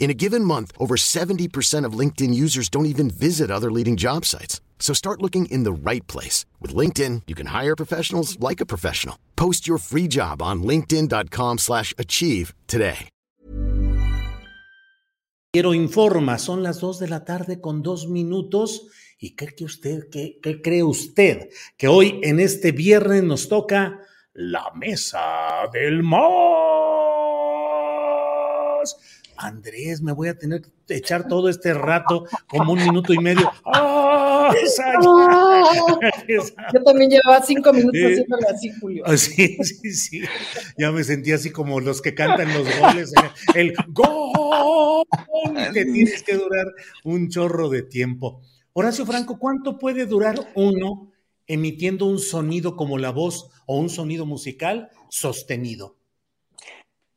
In a given month, over 70% of LinkedIn users don't even visit other leading job sites. So start looking in the right place. With LinkedIn, you can hire professionals like a professional. Post your free job on linkedin.com slash achieve today. Quiero informa, son las 2 de la tarde con dos minutos. ¿Y qué cree usted, qué, qué cree usted? Que hoy en este viernes nos toca la mesa del más. Andrés, me voy a tener que echar todo este rato como un minuto y medio. ¡Ah! Yo también llevaba cinco minutos haciéndolo así, Julio. Sí, sí, sí. Ya me sentí así como los que cantan los goles. El gol que tienes que durar un chorro de tiempo. Horacio Franco, ¿cuánto puede durar uno emitiendo un sonido como la voz o un sonido musical sostenido?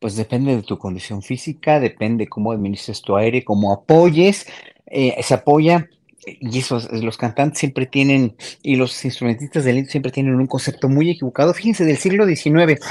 Pues depende de tu condición física, depende cómo administres tu aire, cómo apoyes. Eh, se apoya, y esos, los cantantes siempre tienen, y los instrumentistas del siempre tienen un concepto muy equivocado. Fíjense, del siglo XIX,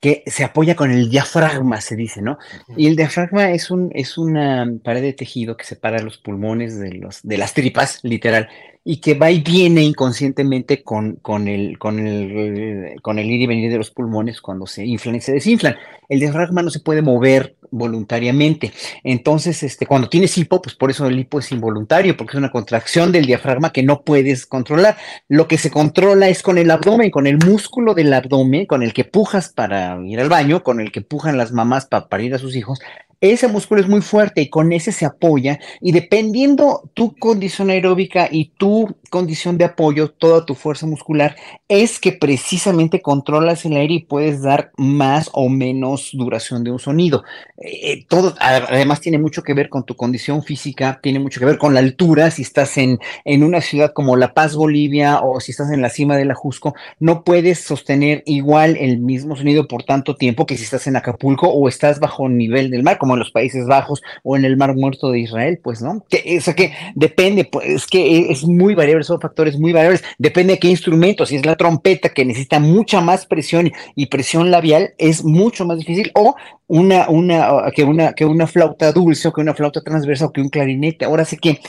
que se apoya con el diafragma, se dice, ¿no? Y el diafragma es, un, es una pared de tejido que separa los pulmones de, los, de las tripas, literal, y que va y viene inconscientemente con, con, el, con, el, con el ir y venir de los pulmones cuando se inflan y se desinflan. El diafragma no se puede mover voluntariamente. Entonces, este, cuando tienes hipo, pues por eso el hipo es involuntario, porque es una contracción del diafragma que no puedes controlar. Lo que se controla es con el abdomen, con el músculo del abdomen, con el que pujas para ir al baño, con el que pujan las mamás para parir a sus hijos, ese músculo es muy fuerte y con ese se apoya y dependiendo tu condición aeróbica y tu condición de apoyo, toda tu fuerza muscular, es que precisamente controlas el aire y puedes dar más o menos duración de un sonido. Eh, eh, todo además tiene mucho que ver con tu condición física, tiene mucho que ver con la altura, si estás en, en una ciudad como La Paz, Bolivia, o si estás en la cima del Ajusco, no puedes sostener igual el mismo sonido por tanto tiempo que si estás en Acapulco o estás bajo nivel del mar como en los Países Bajos o en el Mar Muerto de Israel, pues, ¿no? Que, o sea que depende, pues, es que es muy variable, son factores muy variables, depende de qué instrumento, si es la trompeta que necesita mucha más presión y presión labial, es mucho más difícil, o una, una, que una, que una flauta dulce, o que una flauta transversa, o que un clarinete. Ahora sí que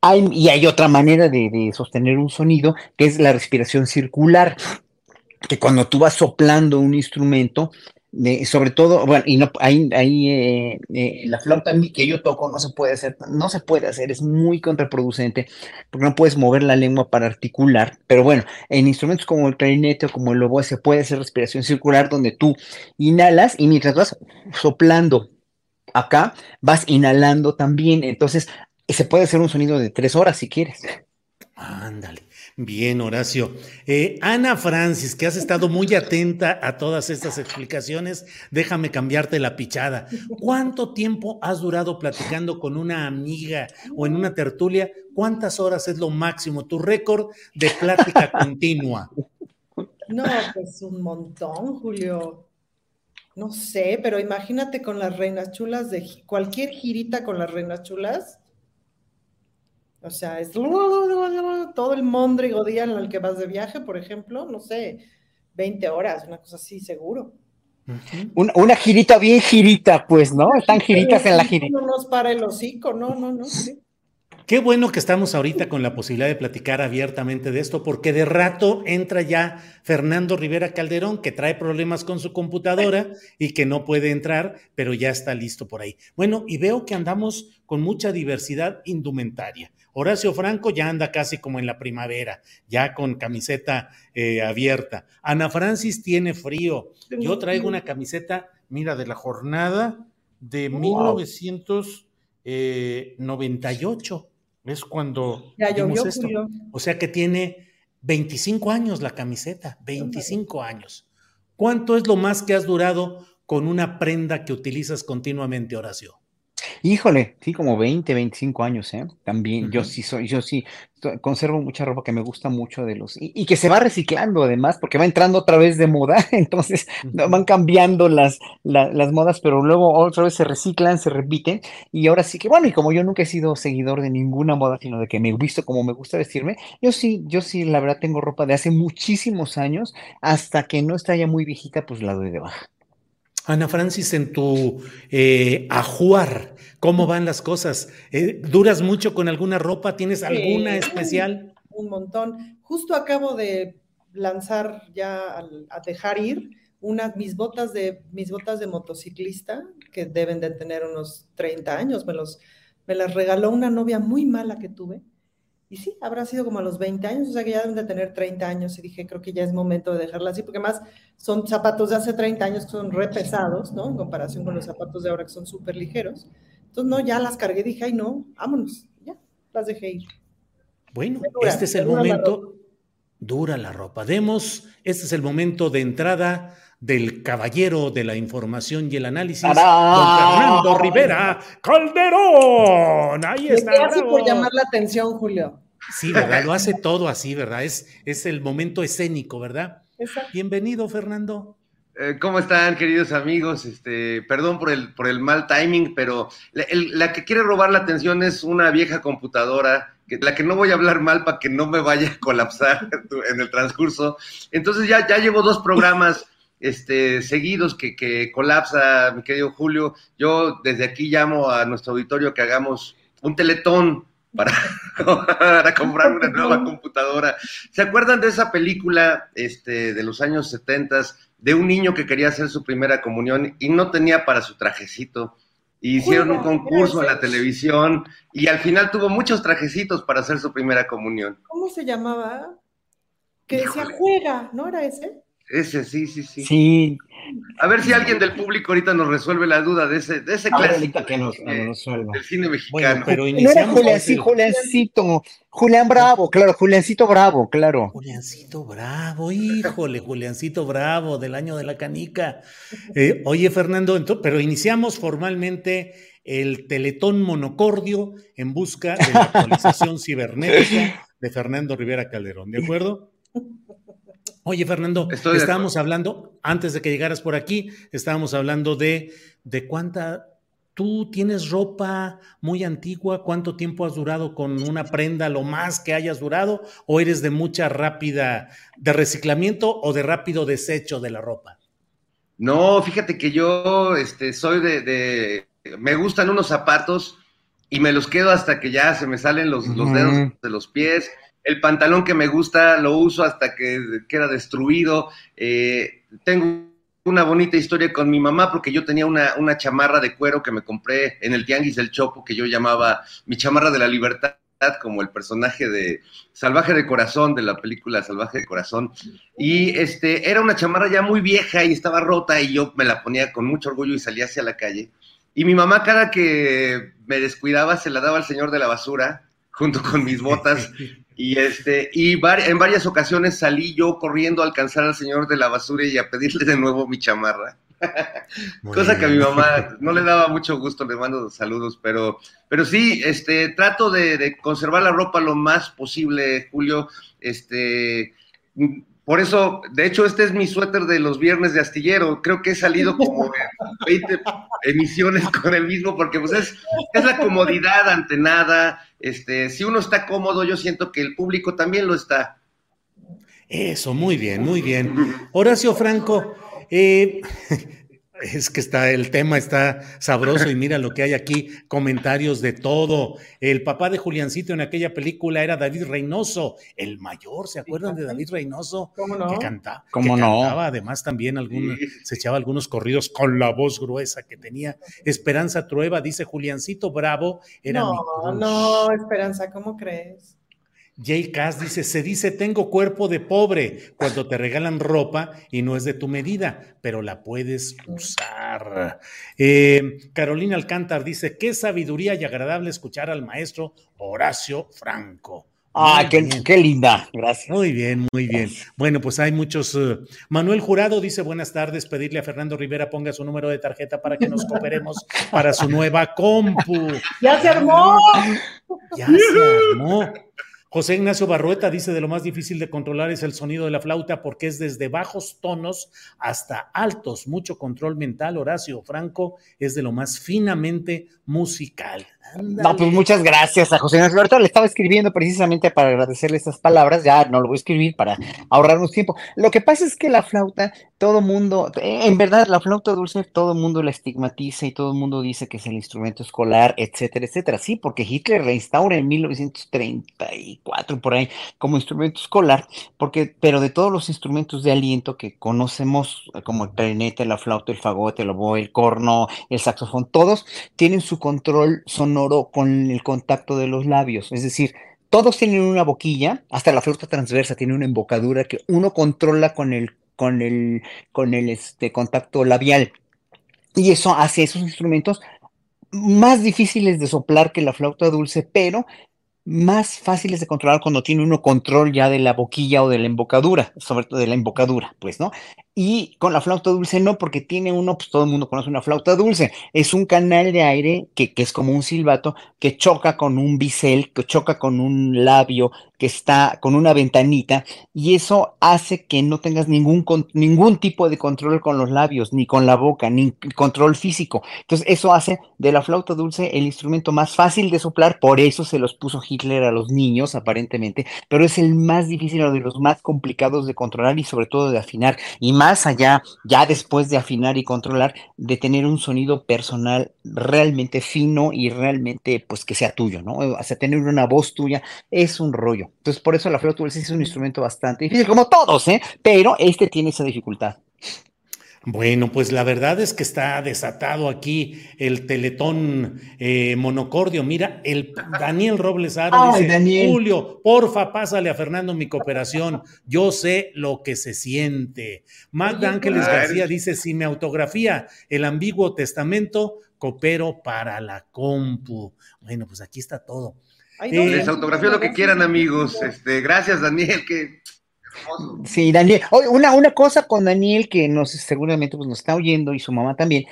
hay, y hay otra manera de, de sostener un sonido, que es la respiración circular que cuando tú vas soplando un instrumento, sobre todo, bueno, y no, ahí, ahí eh, eh, la flauta que yo toco no se puede hacer, no se puede hacer, es muy contraproducente, porque no puedes mover la lengua para articular, pero bueno, en instrumentos como el clarinete o como el oboe se puede hacer respiración circular, donde tú inhalas y mientras vas soplando acá, vas inhalando también, entonces se puede hacer un sonido de tres horas si quieres. Ándale. Bien, Horacio. Eh, Ana Francis, que has estado muy atenta a todas estas explicaciones, déjame cambiarte la pichada. ¿Cuánto tiempo has durado platicando con una amiga o en una tertulia? ¿Cuántas horas es lo máximo? Tu récord de plática continua. No, pues un montón, Julio. No sé, pero imagínate con las reinas chulas de cualquier girita con las reinas chulas o sea, es todo el mondrigo día en el que vas de viaje, por ejemplo, no sé, 20 horas, una cosa así, seguro. una, girita bien girita, pues, ¿no? Están giritas en la girita. No nos para el hocico, no, no, no. Qué bueno que estamos ahorita con la posibilidad de platicar abiertamente de esto, porque de rato entra ya Fernando Rivera Calderón, que trae problemas con su computadora y que no puede entrar, pero ya está listo por ahí. Bueno, y veo que andamos con mucha diversidad indumentaria. Horacio Franco ya anda casi como en la primavera, ya con camiseta eh, abierta. Ana Francis tiene frío. Yo traigo una camiseta, mira, de la jornada de 1998. Es cuando... Ya esto. O sea que tiene 25 años la camiseta, 25 años. ¿Cuánto es lo más que has durado con una prenda que utilizas continuamente, Horacio? Híjole, sí, como 20, 25 años, ¿eh? También, yo sí soy, yo sí conservo mucha ropa que me gusta mucho de los, y, que se va reciclando además, porque va entrando otra vez de moda, entonces van cambiando las, las modas, pero luego otra vez se reciclan, se repiten, y ahora sí que, bueno, y como yo nunca he sido seguidor de ninguna moda, sino de que me he visto como me gusta vestirme, yo sí, yo sí, la verdad tengo ropa de hace muchísimos años, hasta que no está ya muy viejita, pues la doy de baja. Ana Francis, en tu eh, ajuar, ¿cómo van las cosas? Eh, ¿Duras mucho con alguna ropa? ¿Tienes alguna especial? Un montón. Justo acabo de lanzar ya a dejar ir unas mis botas de mis botas de motociclista que deben de tener unos 30 años. Me los me las regaló una novia muy mala que tuve y sí, habrá sido como a los 20 años, o sea que ya deben de tener 30 años y dije, creo que ya es momento de dejarla así, porque más son zapatos de hace 30 años que son re pesados, ¿no? En comparación con los zapatos de ahora que son súper ligeros. Entonces, no, ya las cargué, dije, ay, no, vámonos, ya, las dejé ir. Bueno, este es el momento, dura la ropa. Demos, este es el momento de entrada del caballero de la información y el análisis, don Fernando Rivera Calderón. Ahí está. Te por llamar la atención, Julio. Sí, ¿verdad? Lo hace todo así, ¿verdad? Es, es el momento escénico, ¿verdad? Bienvenido, Fernando. Eh, ¿Cómo están, queridos amigos? Este, perdón por el, por el mal timing, pero la, que quiere robar la atención es una vieja computadora, que, la que no voy a hablar mal para que no me vaya a colapsar en el transcurso. Entonces ya, ya llevo dos programas este, seguidos que, que colapsa, mi querido Julio. Yo desde aquí llamo a nuestro auditorio que hagamos un teletón para, para, comprar una nueva computadora. ¿Se acuerdan de esa película este, de los años 70 de un niño que quería hacer su primera comunión y no tenía para su trajecito? hicieron un concurso en la televisión y al final tuvo muchos trajecitos para hacer su primera comunión. ¿Cómo se llamaba? Que decía juega, ¿no era ese? Ese, sí, sí, sí. Sí. A ver si alguien del público ahorita nos resuelve la duda de ese, de ese clásico que nos, del cine mexicano. pero no era Juliancito, Juliancito, Julián Bravo, claro, Juliancito Bravo, claro. Juliancito Bravo, híjole, Juliancito Bravo, del año de la canica. Eh, oye, Fernando, pero iniciamos formalmente el Teletón Monocordio en busca de la actualización cibernética de Fernando Rivera Calderón, ¿de acuerdo? Oye, Fernando, estábamos hablando, antes de que llegaras por aquí, estábamos hablando de, de cuánta, tú tienes ropa muy antigua, cuánto tiempo has durado con una prenda, lo más que hayas durado, o eres de mucha rápida, de reciclamiento o de rápido desecho de la ropa. No, fíjate que yo este, soy de, de, me gustan unos zapatos y me los quedo hasta que ya se me salen los, los dedos de los pies el pantalón que me gusta lo uso hasta que queda destruido. Eh, tengo una bonita historia con mi mamá porque yo tenía una, una, chamarra de cuero que me compré en el Tianguis del Chopo que yo llamaba mi chamarra de la libertad como el personaje de Salvaje de Corazón de la película Salvaje de Corazón y este era una chamarra ya muy vieja y estaba rota y yo me la ponía con mucho orgullo y salía hacia la calle y mi mamá cada que me descuidaba se la daba al señor de la basura junto con mis botas Y, este, y en varias ocasiones salí yo corriendo a alcanzar al señor de la basura y a pedirle de nuevo mi chamarra. Cosa que a mi mamá no le daba mucho gusto, le mando saludos, pero, pero sí, este, trato de, de conservar la ropa lo más posible, Julio. Este, por eso, de hecho, este es mi suéter de los viernes de astillero. Creo que he salido como 20 emisiones con el mismo, porque pues es, es la comodidad ante nada. Este, si uno está cómodo, yo siento que el público también lo está. Eso, muy bien, muy bien. Horacio Franco, eh, Es que está, el tema está sabroso y mira lo que hay aquí, comentarios de todo. El papá de Juliancito en aquella película era David Reynoso, el mayor, ¿se acuerdan de David Reynoso? ¿Cómo no? Que, canta, ¿Cómo que no? cantaba además también algún, se echaba algunos corridos con la voz gruesa que tenía. Esperanza Trueba dice Juliancito Bravo era mi No, crush. no, Esperanza, ¿cómo crees? Jay Cass dice, se dice tengo cuerpo de pobre cuando te regalan ropa y no es de tu medida, pero la puedes usar. Eh, Carolina Alcántar dice, qué sabiduría y agradable escuchar al maestro Horacio Franco. Ah, qué, qué linda, gracias. Muy bien, muy bien. Bueno, pues hay muchos. eh, Manuel Jurado dice buenas tardes, pedirle a Fernando Rivera ponga su número de tarjeta para que nos cooperemos para su nueva compu. ¡Ya se armó! Ya se armó. José Ignacio Barrueta dice de lo más difícil de controlar es el sonido de la flauta porque es desde bajos tonos hasta altos, mucho control mental. Horacio Franco es de lo más finamente musical. No, pues muchas gracias a José Ignacio. Le estaba escribiendo precisamente para agradecerle estas palabras. Ya no lo voy a escribir para ahorrarnos tiempo. Lo que pasa es que la flauta, todo mundo, en verdad, la flauta dulce, todo mundo la estigmatiza y todo el mundo dice que es el instrumento escolar, etcétera, etcétera. Sí, porque Hitler reinstaura en 1934 por ahí como instrumento escolar, porque, pero de todos los instrumentos de aliento que conocemos, como el clarinete, la flauta, el fagote, el oboe, el corno, el saxofón, todos tienen su control sonoro con el contacto de los labios. Es decir, todos tienen una boquilla, hasta la flauta transversa tiene una embocadura que uno controla con el, con el, con el este, contacto labial. Y eso hace esos instrumentos más difíciles de soplar que la flauta dulce, pero más fáciles de controlar cuando tiene uno control ya de la boquilla o de la embocadura, sobre todo de la embocadura, pues, ¿no? Y con la flauta dulce no, porque tiene uno, pues todo el mundo conoce una flauta dulce, es un canal de aire que, que es como un silbato, que choca con un bisel, que choca con un labio, que está con una ventanita, y eso hace que no tengas ningún, ningún tipo de control con los labios, ni con la boca, ni control físico. Entonces, eso hace de la flauta dulce el instrumento más fácil de soplar, por eso se los puso Hitler a los niños, aparentemente, pero es el más difícil o de los más complicados de controlar y sobre todo de afinar. Y más allá, ya después de afinar y controlar, de tener un sonido personal realmente fino y realmente, pues, que sea tuyo, ¿no? O sea, tener una voz tuya es un rollo. Entonces, por eso la flauta dulce es un instrumento bastante difícil, como todos, ¿eh? Pero este tiene esa dificultad. Bueno, pues la verdad es que está desatado aquí el teletón eh, monocordio. Mira, el Daniel Robles Aro dice, Daniel. Julio, porfa, pásale a Fernando mi cooperación. Yo sé lo que se siente. Magda Ángeles claro. García dice, si me autografía el ambiguo testamento, coopero para la compu. Bueno, pues aquí está todo. Ay, Eh, Les autografío lo que quieran, amigos. Este, gracias, Daniel, que hermoso. Sí, Daniel. Oye, una, una cosa con Daniel que nos seguramente pues, nos está oyendo y su mamá también,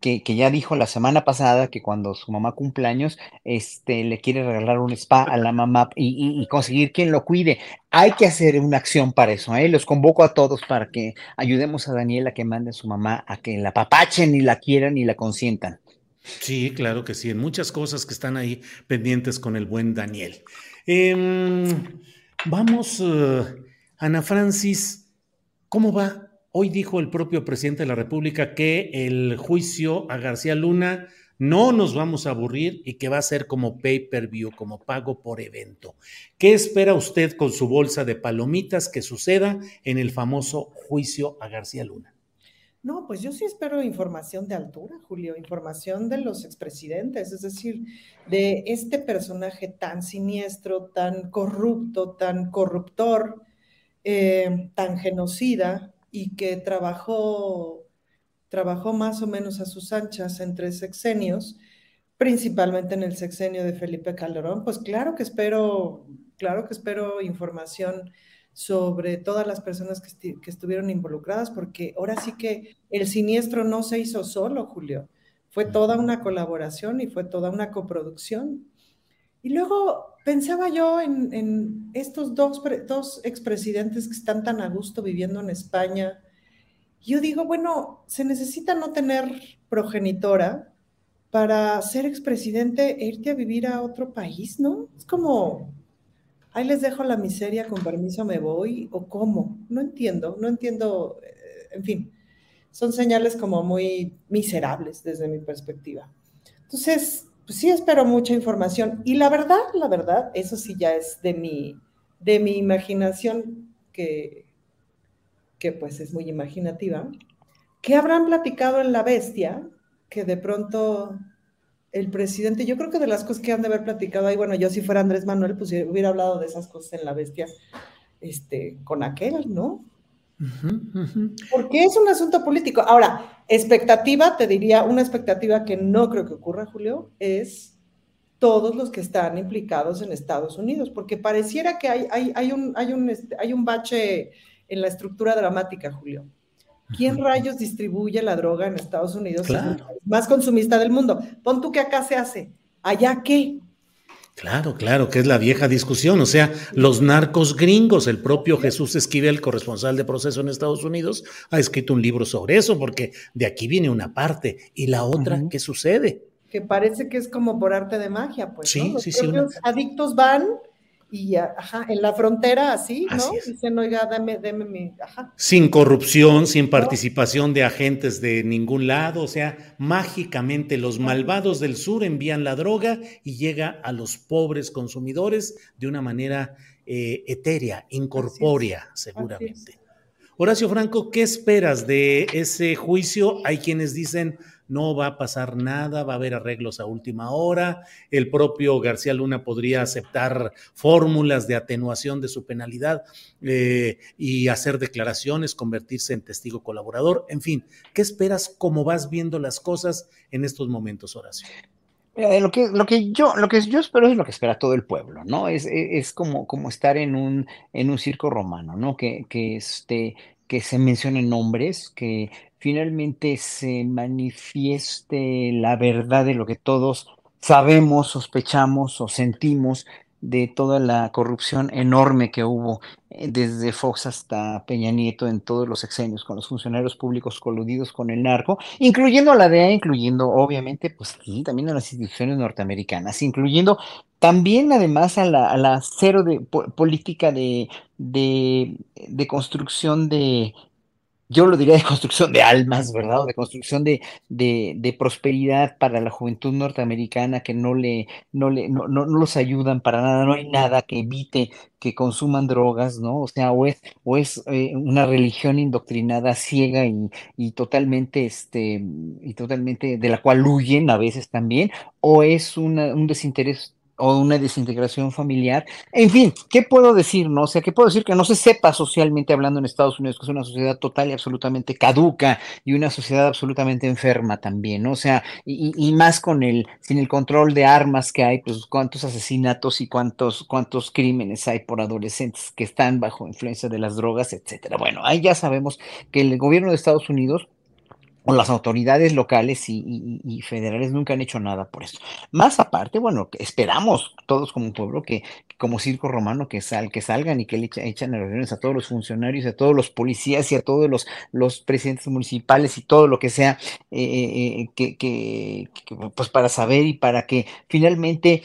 que, que ya dijo la semana pasada que cuando su mamá cumpleaños, este, le quiere regalar un spa a la mamá y, y- y conseguir quien lo cuide. Hay que hacer una acción para eso, ¿eh? Los convoco a todos para que ayudemos a Daniel a que mande a su mamá a que la papachen y la quieran y la consientan. Sí, claro que sí, en muchas cosas que están ahí pendientes con el buen Daniel. Em, vamos, eh, Ana Francis, ¿cómo va? Hoy dijo el propio presidente de la República que el juicio a García Luna no nos vamos a aburrir y que va a ser como pay-per-view, como pago por evento. ¿Qué espera usted con su bolsa de palomitas que suceda en el famoso juicio a García Luna? No, pues yo sí espero información de altura, Julio, información de los expresidentes, es decir, de este personaje tan siniestro, tan corrupto, tan corruptor, eh, tan genocida y que trabajó, trabajó más o menos a sus anchas en tres sexenios, principalmente en el sexenio de Felipe Calderón, pues claro que espero, claro que espero información sobre todas las personas que, esti- que estuvieron involucradas, porque ahora sí que el siniestro no se hizo solo, Julio, fue toda una colaboración y fue toda una coproducción. Y luego pensaba yo en, en estos dos, pre- dos expresidentes que están tan a gusto viviendo en España. Yo digo, bueno, se necesita no tener progenitora para ser expresidente e irte a vivir a otro país, ¿no? Es como, ahí les dejo la miseria, con permiso me voy, o cómo, no entiendo, no entiendo, eh, en fin. son señales como muy miserables desde mi perspectiva. Entonces, pues sí espero mucha información. Y la verdad, la verdad, eso sí ya es de mi, de mi imaginación, que, que pues es muy imaginativa, que habrán platicado en La Bestia, que de pronto el presidente, yo creo que de las cosas que han de haber platicado ahí, bueno, yo si fuera Andrés Manuel, pues hubiera hablado de esas cosas en La Bestia, este, con aquel, ¿no? Porque es un asunto político. Ahora, expectativa, te diría, una expectativa que no creo que ocurra, Julio, es todos los que están implicados en Estados Unidos, porque pareciera que hay, hay, hay, un, hay, un, este, hay un bache en la estructura dramática, Julio. ¿Quién rayos distribuye la droga en Estados Unidos? más consumista del mundo. Pon tú que acá se hace. ¿Allá qué? Claro, claro, que es la vieja discusión. O sea, los narcos gringos, el propio Jesús Esquivel, corresponsal de proceso en Estados Unidos, ha escrito un libro sobre eso, porque de aquí viene una parte. Y la otra, ¿qué sucede? Que parece que es como por arte de magia, pues. Sí, Los sí, sí. adictos van y ajá, en la frontera así, ¿no? Dicen, oiga, dame, dame mi, ajá. Sin corrupción, sin participación de agentes de ningún lado, o sea, mágicamente los malvados del sur envían la droga y llega a los pobres consumidores de una manera eh, etérea, incorpórea, seguramente. Horacio Franco, ¿qué esperas de ese juicio? Hay quienes dicen, no va a pasar nada, va a haber arreglos a última hora, el propio García Luna podría aceptar fórmulas de atenuación de su penalidad eh, y hacer declaraciones, convertirse en testigo colaborador, en fin, ¿qué esperas? ¿Cómo vas viendo las cosas en estos momentos, Horacio? lo, que, lo, que yo, lo que yo espero es lo que espera todo el pueblo, ¿no? Es, es, como, como estar en un, en un circo romano, ¿no? Que, que, este, que se mencionen nombres, que finalmente se manifieste la verdad de lo que todos sabemos, sospechamos o sentimos de toda la corrupción enorme que hubo eh, desde Fox hasta Peña Nieto en todos los sexenios con los funcionarios públicos coludidos con el narco, incluyendo a la DEA, incluyendo obviamente, pues también a las instituciones norteamericanas, incluyendo también además a la, la cero de política de, de, de construcción de, yo lo diría de construcción de almas, ¿verdad? O de construcción de, de, prosperidad para la juventud norteamericana que no le, no le, no, no, los ayudan para nada, no hay nada que evite que consuman drogas, ¿no? O sea, o es, o es eh, una religión indoctrinada ciega y, y, totalmente, este, y totalmente de la cual huyen a veces también, o es una, un desinterés o una desintegración familiar. En fin, ¿qué puedo decir? No? O sea, ¿qué puedo decir que no se sepa socialmente hablando en Estados Unidos, que es una sociedad total y absolutamente caduca y una sociedad absolutamente enferma también, ¿no? O sea, y, más con el, sin el control de armas que hay, pues cuántos asesinatos y cuántos, cuántos crímenes hay por adolescentes que están bajo influencia de las drogas, etcétera. Bueno, ahí ya sabemos que el gobierno de Estados Unidos o las autoridades locales y, federales nunca han hecho nada por eso. Más aparte, bueno, esperamos todos como pueblo que, como circo romano que, sal, que salgan y que le echan reuniones a todos los funcionarios, a todos los policías y a todos los, presidentes municipales y todo lo que sea, eh, eh, eh, que, pues para saber y para que finalmente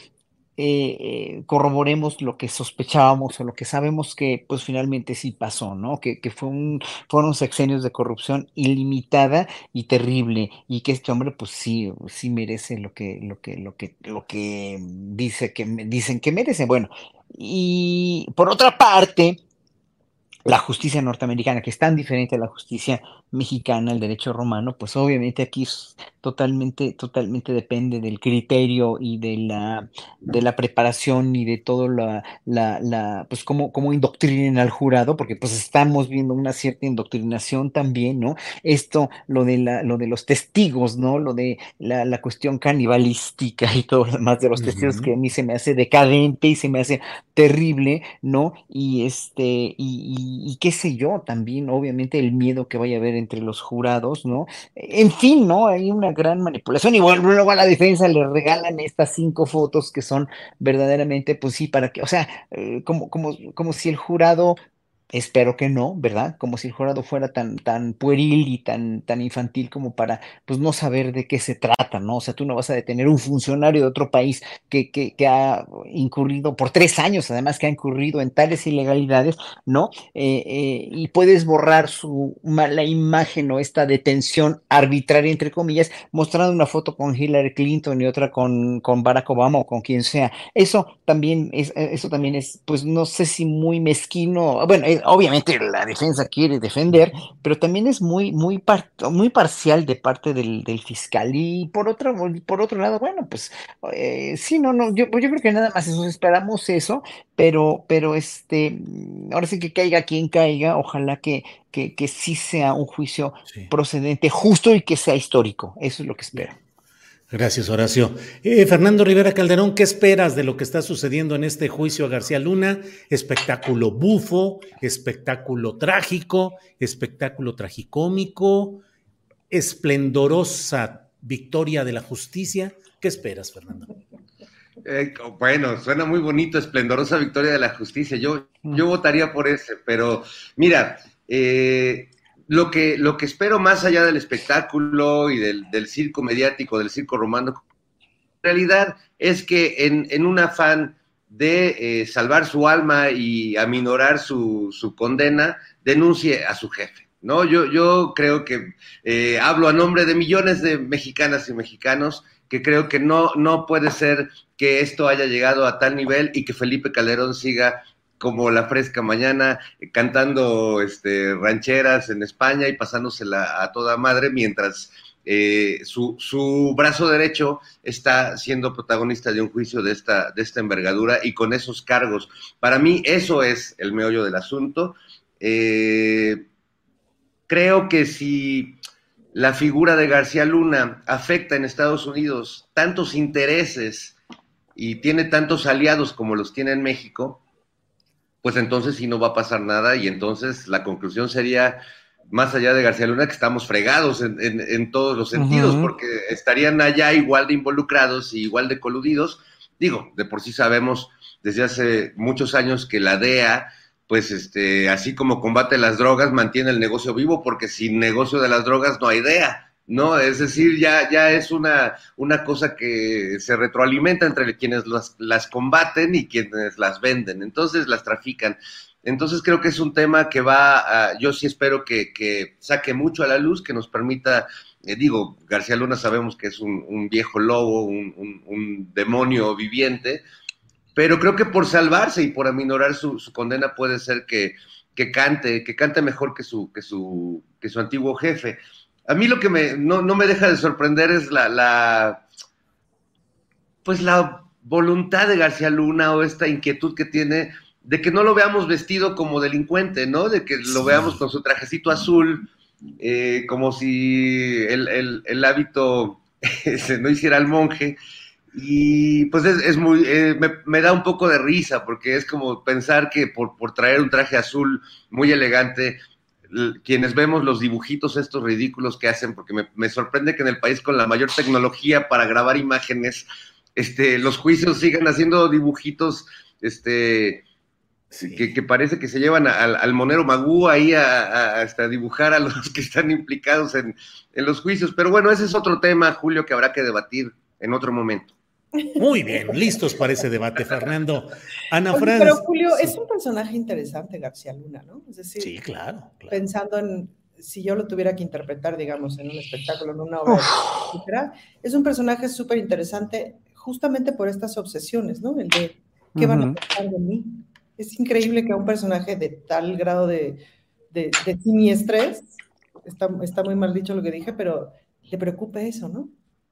eh, eh, corroboremos lo que sospechábamos o lo que sabemos que pues finalmente sí pasó, ¿no? Que, que fue un, fueron sexenios de corrupción ilimitada y terrible y que este hombre pues sí, sí merece lo que, lo que, lo que, lo que dice que dicen que merece. Bueno, y por otra parte, la justicia norteamericana, que es tan diferente a la justicia mexicana, el derecho romano, pues obviamente aquí totalmente, totalmente depende del criterio y de la, de la preparación y de todo la, la, la pues cómo, cómo indoctrinen al jurado, porque pues estamos viendo una cierta indoctrinación también, ¿no? Esto, lo de la, lo de los testigos, ¿no? Lo de la, la cuestión canibalística y todo lo demás de los testigos que a mí se me hace decadente y se me hace terrible, ¿no? Y este, y, y, y qué sé yo, también, obviamente, el miedo que vaya a haber entre los jurados, ¿no? En fin, ¿no? Hay una gran manipulación y bueno, luego a la defensa le regalan estas cinco fotos que son verdaderamente, pues sí, para que, o sea, eh, como, como, como si el jurado Espero que no, ¿verdad? Como si el jurado fuera tan, tan pueril y tan, tan infantil como para, pues, no saber de qué se trata, ¿no? O sea, tú no vas a detener un funcionario de otro país que, que, que ha incurrido por tres años, además que ha incurrido en tales ilegalidades, ¿no? Eh, eh, y puedes borrar su mala imagen o esta detención arbitraria, entre comillas, mostrando una foto con Hillary Clinton y otra con, con Barack Obama o con quien sea. Eso también es, eso también es, pues, no sé si muy mezquino, bueno, obviamente la defensa quiere defender, pero también es muy, muy, muy parcial de parte del, fiscal. Y por otro, por otro lado, bueno, pues eh, sí, no, no, yo, yo creo que nada más eso, esperamos eso, pero, pero este, ahora sí que caiga quien caiga, ojalá que, que, que sí sea un juicio procedente, justo y que sea histórico. Eso es lo que espero. Gracias, Horacio. Eh, Fernando Rivera Calderón, ¿qué esperas de lo que está sucediendo en este juicio a García Luna? Espectáculo bufo, espectáculo trágico, espectáculo tragicómico, esplendorosa victoria de la justicia. ¿Qué esperas, Fernando? Eh, bueno, suena muy bonito, esplendorosa victoria de la justicia. Yo, yo votaría por ese, pero mira, eh, lo que, lo que espero más allá del espectáculo y del, circo mediático, del circo romano, en realidad es que en, un afán de eh, salvar su alma y aminorar su, su, condena, denuncie a su jefe. ¿no? Yo, yo creo que eh, hablo a nombre de millones de mexicanas y mexicanos que creo que no, no puede ser que esto haya llegado a tal nivel y que Felipe Calderón siga como la fresca mañana, cantando este, rancheras en España y pasándosela a toda madre, mientras eh, su, su, brazo derecho está siendo protagonista de un juicio de esta, de esta envergadura y con esos cargos. Para mí eso es el meollo del asunto. Eh, creo que si la figura de García Luna afecta en Estados Unidos tantos intereses y tiene tantos aliados como los tiene en México, pues entonces sí no va a pasar nada y entonces la conclusión sería, más allá de García Luna, que estamos fregados en, todos los sentidos, porque estarían allá igual de involucrados y igual de coludidos. Digo, de por sí sabemos desde hace muchos años que la DEA, pues este, así como combate las drogas, mantiene el negocio vivo, porque sin negocio de las drogas no hay DEA. ¿No? Es decir, ya, ya es una, una cosa que se retroalimenta entre quienes las, las combaten y quienes las venden, entonces las trafican. Entonces creo que es un tema que va, a, yo sí espero que, que, saque mucho a la luz, que nos permita, eh, digo, García Luna sabemos que es un, un viejo lobo, un, un, demonio viviente, pero creo que por salvarse y por aminorar su, su condena puede ser que, que, cante, que cante mejor que su, que su, que su antiguo jefe. A mí lo que me, no, me deja de sorprender es la, la, pues la voluntad de García Luna o esta inquietud que tiene de que no lo veamos vestido como delincuente, ¿no? De que lo veamos con su trajecito azul, eh, como si el, hábito se no hiciera el monje. Y pues es, muy, eh, me, me, da un poco de risa porque es como pensar que por, por traer un traje azul muy elegante quienes vemos los dibujitos estos ridículos que hacen, porque me, sorprende que en el país con la mayor tecnología para grabar imágenes, este, los juicios sigan haciendo dibujitos, este, que, parece que se llevan al, monero Magú ahí a, hasta dibujar a los que están implicados en, en los juicios. Pero bueno, ese es otro tema, Julio, que habrá que debatir en otro momento. Muy bien, listos para ese debate, Fernando. Ana Franz. Pero Julio, es un personaje interesante, García Luna, ¿no? Es decir, sí, claro, pensando en si yo lo tuviera que interpretar, digamos, en un espectáculo, en una obra, etcétera, es un personaje súper interesante justamente por estas obsesiones, ¿no? El de qué van a pensar de mí. Es increíble que a un personaje de tal grado de, de, de siniestrés, está, está muy mal dicho lo que dije, pero le preocupe eso, ¿no?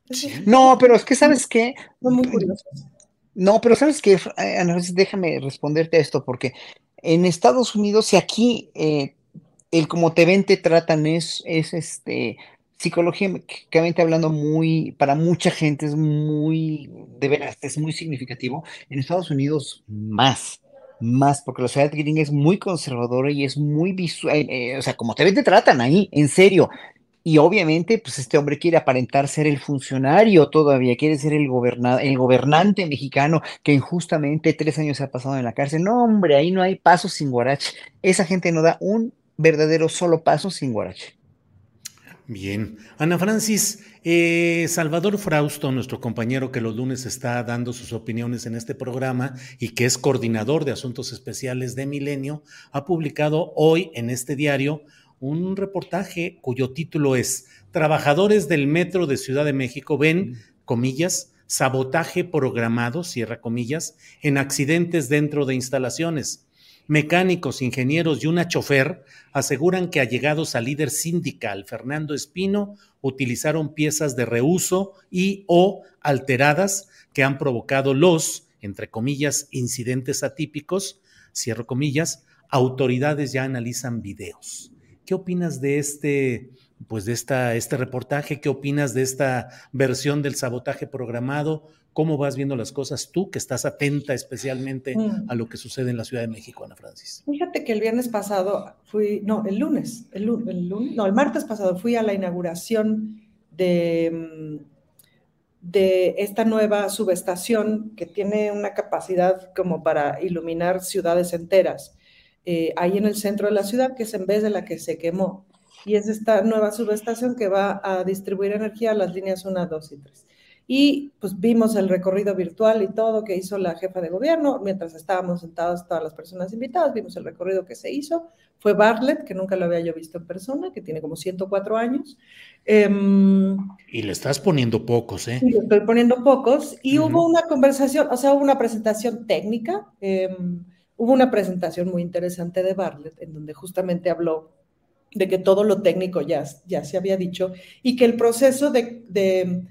No, pero es que, ¿sabes qué? No, pero ¿sabes qué? Ana, déjame responderte a esto, porque en Estados Unidos, si aquí eh, el como te ven, te tratan es, es este, psicológicamente hablando, muy, para mucha gente es muy, de veras, es muy significativo. En Estados Unidos, más más, porque la sociedad gringa es muy conservadora y es muy visual, eh, o sea, como te ven, te tratan ahí, en serio. Y obviamente, pues este hombre quiere aparentar ser el funcionario todavía, quiere ser el, el gobernante mexicano que injustamente tres años se ha pasado en la cárcel. No, hombre, ahí no hay paso sin guarache. Esa gente no da un verdadero solo paso sin guarache. Bien. Ana Francis, eh, Salvador Frausto, nuestro compañero que los lunes está dando sus opiniones en este programa y que es coordinador de asuntos especiales de Milenio, ha publicado hoy en este diario un reportaje cuyo título es Trabajadores del Metro de Ciudad de México ven, comillas, sabotaje programado, cierra comillas, en accidentes dentro de instalaciones. Mecánicos, ingenieros y una chofer aseguran que allegados al líder sindical, Fernando Espino, utilizaron piezas de reuso y o alteradas que han provocado los, entre comillas, incidentes atípicos, cierro comillas, autoridades ya analizan videos. ¿Qué opinas de este, pues de esta, este reportaje? ¿Qué opinas de esta versión del sabotaje programado? ¿Cómo vas viendo las cosas tú, que estás atenta especialmente mm. a lo que sucede en la Ciudad de México, Ana Francis? Fíjate que el viernes pasado fui, no, el lunes, el, no, el martes pasado fui a la inauguración de, mm, de esta nueva subestación que tiene una capacidad como para iluminar ciudades enteras, eh, ahí en el centro de la ciudad, que es en vez de la que se quemó. Y es esta nueva subestación que va a distribuir energía a las líneas 1, 2 y 3. Y pues vimos el recorrido virtual y todo que hizo la jefa de gobierno, mientras estábamos sentados todas las personas invitadas, vimos el recorrido que se hizo. Fue Bartlett, que nunca lo había yo visto en persona, que tiene como 104 años. Em, y le estás poniendo pocos, ¿eh? Sí, le estoy poniendo pocos. Y hubo una conversación, o sea, hubo una presentación técnica, em, hubo una presentación muy interesante de Bartlett, en donde justamente habló de que todo lo técnico ya, ya se había dicho y que el proceso de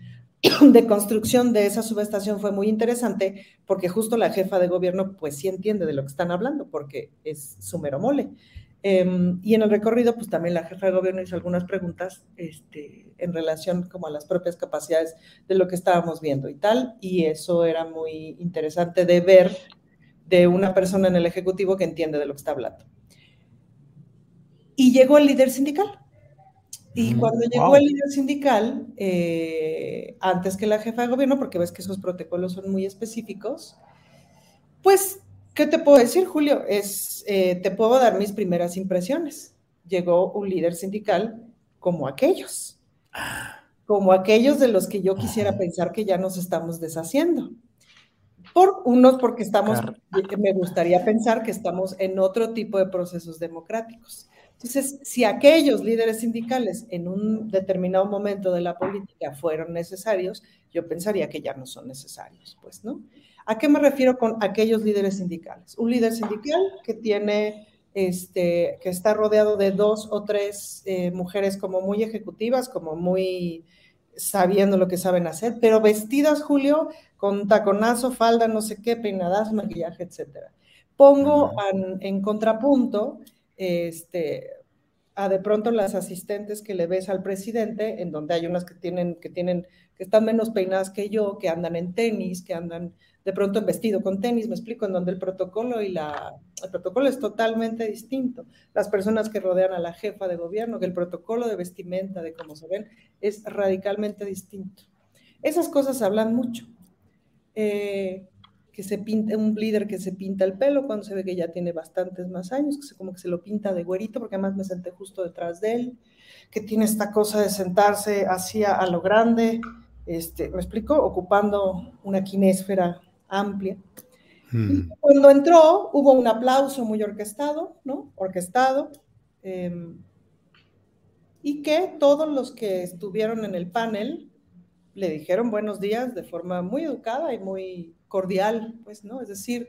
de construcción de esa subestación fue muy interesante porque justo la jefa de gobierno pues sí entiende de lo que están hablando porque es su mero mole. Em, y en el recorrido pues también la jefa de gobierno hizo algunas preguntas este, en relación como a las propias capacidades de lo que estábamos viendo y tal. Y eso era muy interesante de ver de una persona en el Ejecutivo que entiende de lo que está hablando. Y llegó el líder sindical y mm, cuando llegó el líder sindical, eh, antes que la jefa de gobierno, porque ves que esos protocolos son muy específicos, pues, ¿qué te puedo decir, Julio? Es, eh, te puedo dar mis primeras impresiones. Llegó un líder sindical como aquellos, como aquellos de los que yo quisiera pensar que ya nos estamos deshaciendo. Por unos, porque estamos, me gustaría pensar que estamos en otro tipo de procesos democráticos. Entonces, si aquellos líderes sindicales en un determinado momento de la política fueron necesarios, yo pensaría que ya no son necesarios, pues, ¿no? ¿A qué me refiero con aquellos líderes sindicales? Un líder sindical que tiene, este, que está rodeado de dos o tres eh, mujeres como muy ejecutivas, como muy sabiendo lo que saben hacer, pero vestidas, Julio, con taconazo, falda, no sé qué, peinadas, maquillaje, etcétera. Pongo en contrapunto este, a de pronto las asistentes que le ves al presidente, en donde hay unas que tienen, que tienen, que están menos peinadas que yo, que andan en tenis, que andan de pronto en vestido con tenis, me explico, en donde el protocolo y la, el protocolo es totalmente distinto. Las personas que rodean a la jefa de gobierno, que el protocolo de vestimenta, de cómo se ven, es radicalmente distinto. Esas cosas hablan mucho. Eh, que se pinta, un líder que se pinta el pelo cuando se ve que ya tiene bastantes más años, que se, como que se lo pinta de güerito, porque además me senté justo detrás de él, que tiene esta cosa de sentarse así a, lo grande, este, me explico, ocupando una quinesfera amplia. Hmm. Cuando entró hubo un aplauso muy orquestado, ¿no? Orquestado. Em, y que todos los que estuvieron en el panel le dijeron buenos días de forma muy educada y muy cordial, pues, ¿no? Es decir,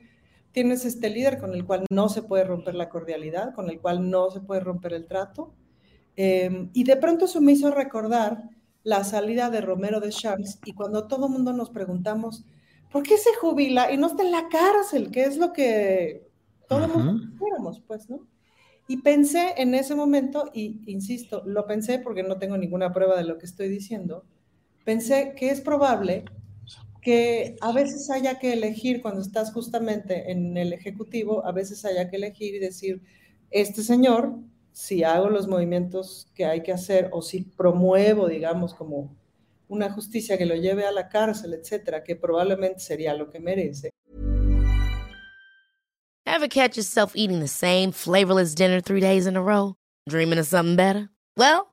tienes este líder con el cual no se puede romper la cordialidad, con el cual no se puede romper el trato. Em, y de pronto eso me hizo recordar la salida de Romero de Champs y cuando todo el mundo nos preguntamos, ¿por qué se jubila y no está en la cárcel? ¿Qué es lo que todo el mundo quisiéramos, pues, ¿no? Y pensé en ese momento, y insisto, lo pensé porque no tengo ninguna prueba de lo que estoy diciendo, pensé que es probable que a veces haya que elegir cuando estás justamente en el Ejecutivo, a veces haya que elegir y decir, este señor si hago los movimientos que hay que hacer o si promuevo, digamos, como una justicia que lo lleve a la cárcel, etcétera, que probablemente sería lo que merece. Ever catch yourself eating the same flavorless dinner three days in a row? Dreaming of something better? Well,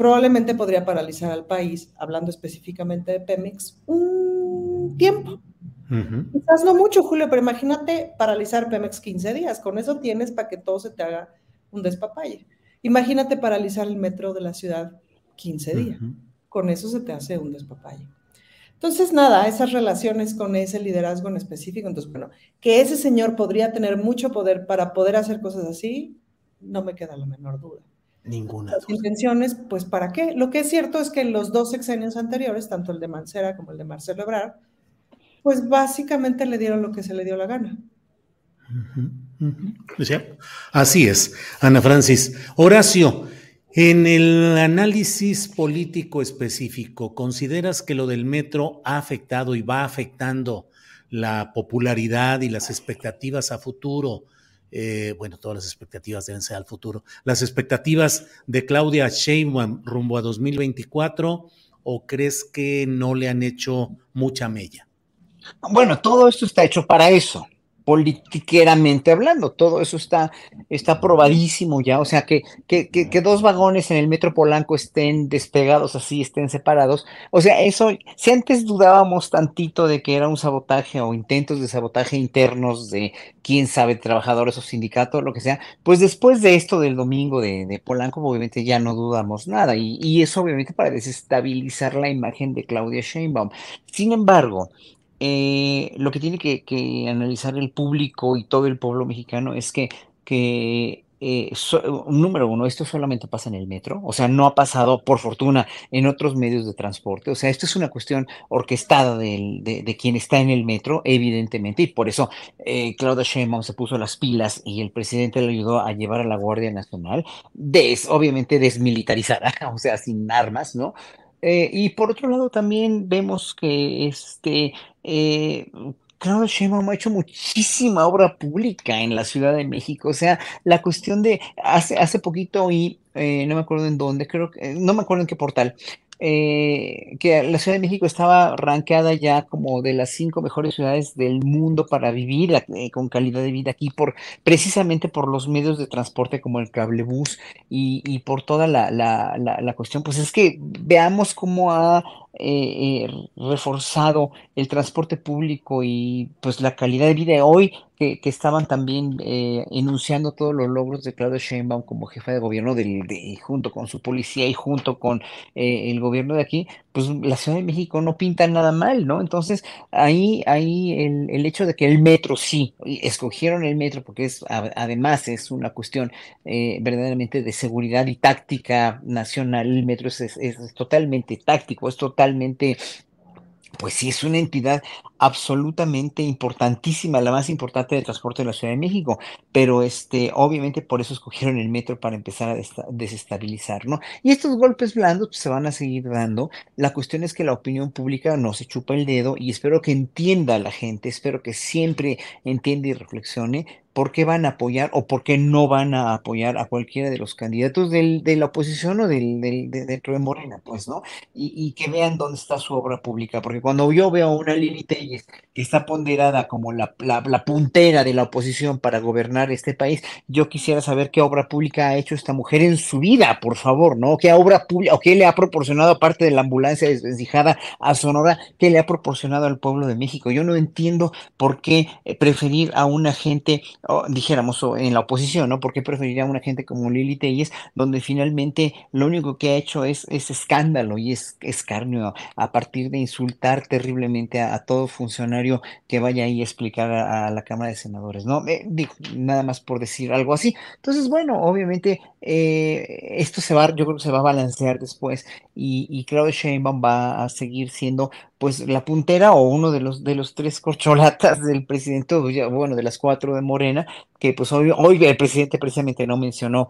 Probablemente podría paralizar al país, hablando específicamente de Pemex, un tiempo. Quizás no mucho, Julio, pero imagínate paralizar Pemex 15 días. Con eso tienes para que todo se te haga un despapalle. Imagínate paralizar el metro de la ciudad 15 días. Con eso se te hace un despapalle. Entonces, nada, esas relaciones con ese liderazgo en específico, entonces, bueno, que ese señor podría tener mucho poder para poder hacer cosas así, no me queda la menor duda. Ninguna. Las intenciones, pues, ¿para qué? Lo que es cierto es que en los dos sexenios anteriores, tanto el de Mancera como el de Marcelo Ebrard, pues básicamente le dieron lo que se le dio la gana. Así es, Ana Francis. Horacio, en el análisis político específico, ¿consideras que lo del metro ha afectado y va afectando la popularidad y las expectativas a futuro eh, bueno, todas las expectativas deben ser al futuro, las expectativas de Claudia Sheinbaum rumbo a 2024 o crees que no le han hecho mucha mella? Bueno, todo esto está hecho para eso politiqueramente hablando. Todo eso está, está probadísimo ya. O sea, que, que, que, dos vagones en el metro Polanco estén despegados así, estén separados. O sea, eso, si antes dudábamos tantito de que era un sabotaje o intentos de sabotaje internos de quién sabe, trabajadores o sindicatos, lo que sea, pues después de esto del domingo de, de Polanco, obviamente ya no dudamos nada. Y, y eso obviamente para desestabilizar la imagen de Claudia Sheinbaum. Sin embargo, eh, lo que tiene que, analizar el público y todo el pueblo mexicano es que, que eh, número uno, esto solamente pasa en el metro, o sea, no ha pasado, por fortuna, en otros medios de transporte, o sea, esto es una cuestión orquestada de, quien está en el metro, evidentemente, y por eso eh, Claudia Sheinbaum se puso las pilas y el presidente le ayudó a llevar a la Guardia Nacional, obviamente desmilitarizada, o sea, sin armas, ¿no? Eh, y por otro lado también vemos que este eh, Sheinbaum ha hecho muchísima obra pública en la Ciudad de México. O sea, la cuestión de hace, hace poquito y eh, no me acuerdo en dónde, creo que, no me acuerdo en qué portal, eh, que la Ciudad de México estaba rankeada ya como de las cinco mejores ciudades del mundo para vivir eh, con calidad de vida aquí, por, precisamente por los medios de transporte como el cablebús y, y por toda la, la, la, cuestión. Pues es que veamos cómo ha eh, reforzado el transporte público y pues la calidad de vida hoy que, estaban también eh, enunciando todos los logros de Claudia Sheinbaum como jefa de gobierno del, de, junto con su policía y junto con eh, el gobierno de aquí, pues la Ciudad de México no pinta nada mal, ¿no? Entonces ahí, ahí el, el hecho de que el metro sí, escogieron el metro porque es además es una cuestión eh, verdaderamente de seguridad y táctica nacional, el metro es, es totalmente táctico, es totalmente pues sí, es una entidad absolutamente importantísima, la más importante del transporte de la Ciudad de México, pero este, obviamente por eso escogieron el metro para empezar a desestabilizar, ¿no? Y estos golpes blandos pues, se van a seguir dando. La cuestión es que la opinión pública no se chupa el dedo y espero que entienda la gente, espero que siempre entienda y reflexione por qué van a apoyar o por qué no van a apoyar a cualquiera de los candidatos del, de la oposición o del, del, dentro de Morena, pues, ¿no? Y, y, que vean dónde está su obra pública, porque cuando yo veo una Lili Que está ponderada como la, puntera de la oposición para gobernar este país, yo quisiera saber qué obra pública ha hecho esta mujer en su vida, por favor, ¿no? ¿Qué obra pública, o qué le ha proporcionado, aparte de la ambulancia desvencijada a Sonora, qué le ha proporcionado al pueblo de México? Yo no entiendo por qué eh, preferir a una gente, dijéramos, en la oposición, ¿no? ¿Por qué preferir a una gente como Lili Telles, donde finalmente lo único que ha hecho es, es escándalo y es escarnio a partir de insultar terriblemente a, todo funcionario que vaya ahí a explicar a, la Cámara de Senadores, ¿no? Eh, nada más por decir algo así. Entonces, bueno, obviamente eh, esto se va, yo creo que se va a balancear después y, y Claudia Sheinbaum va a seguir siendo pues la puntera o uno de los de los tres corcholatas del presidente, bueno, de las cuatro de Morena, que pues hoy, hoy el presidente precisamente no mencionó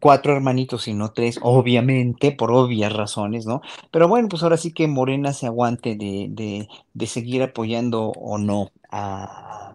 cuatro hermanitos y no tres, obviamente, por obvias razones, ¿no? Pero bueno, pues ahora sí que Morena se aguante de, de, de seguir apoyando o no a,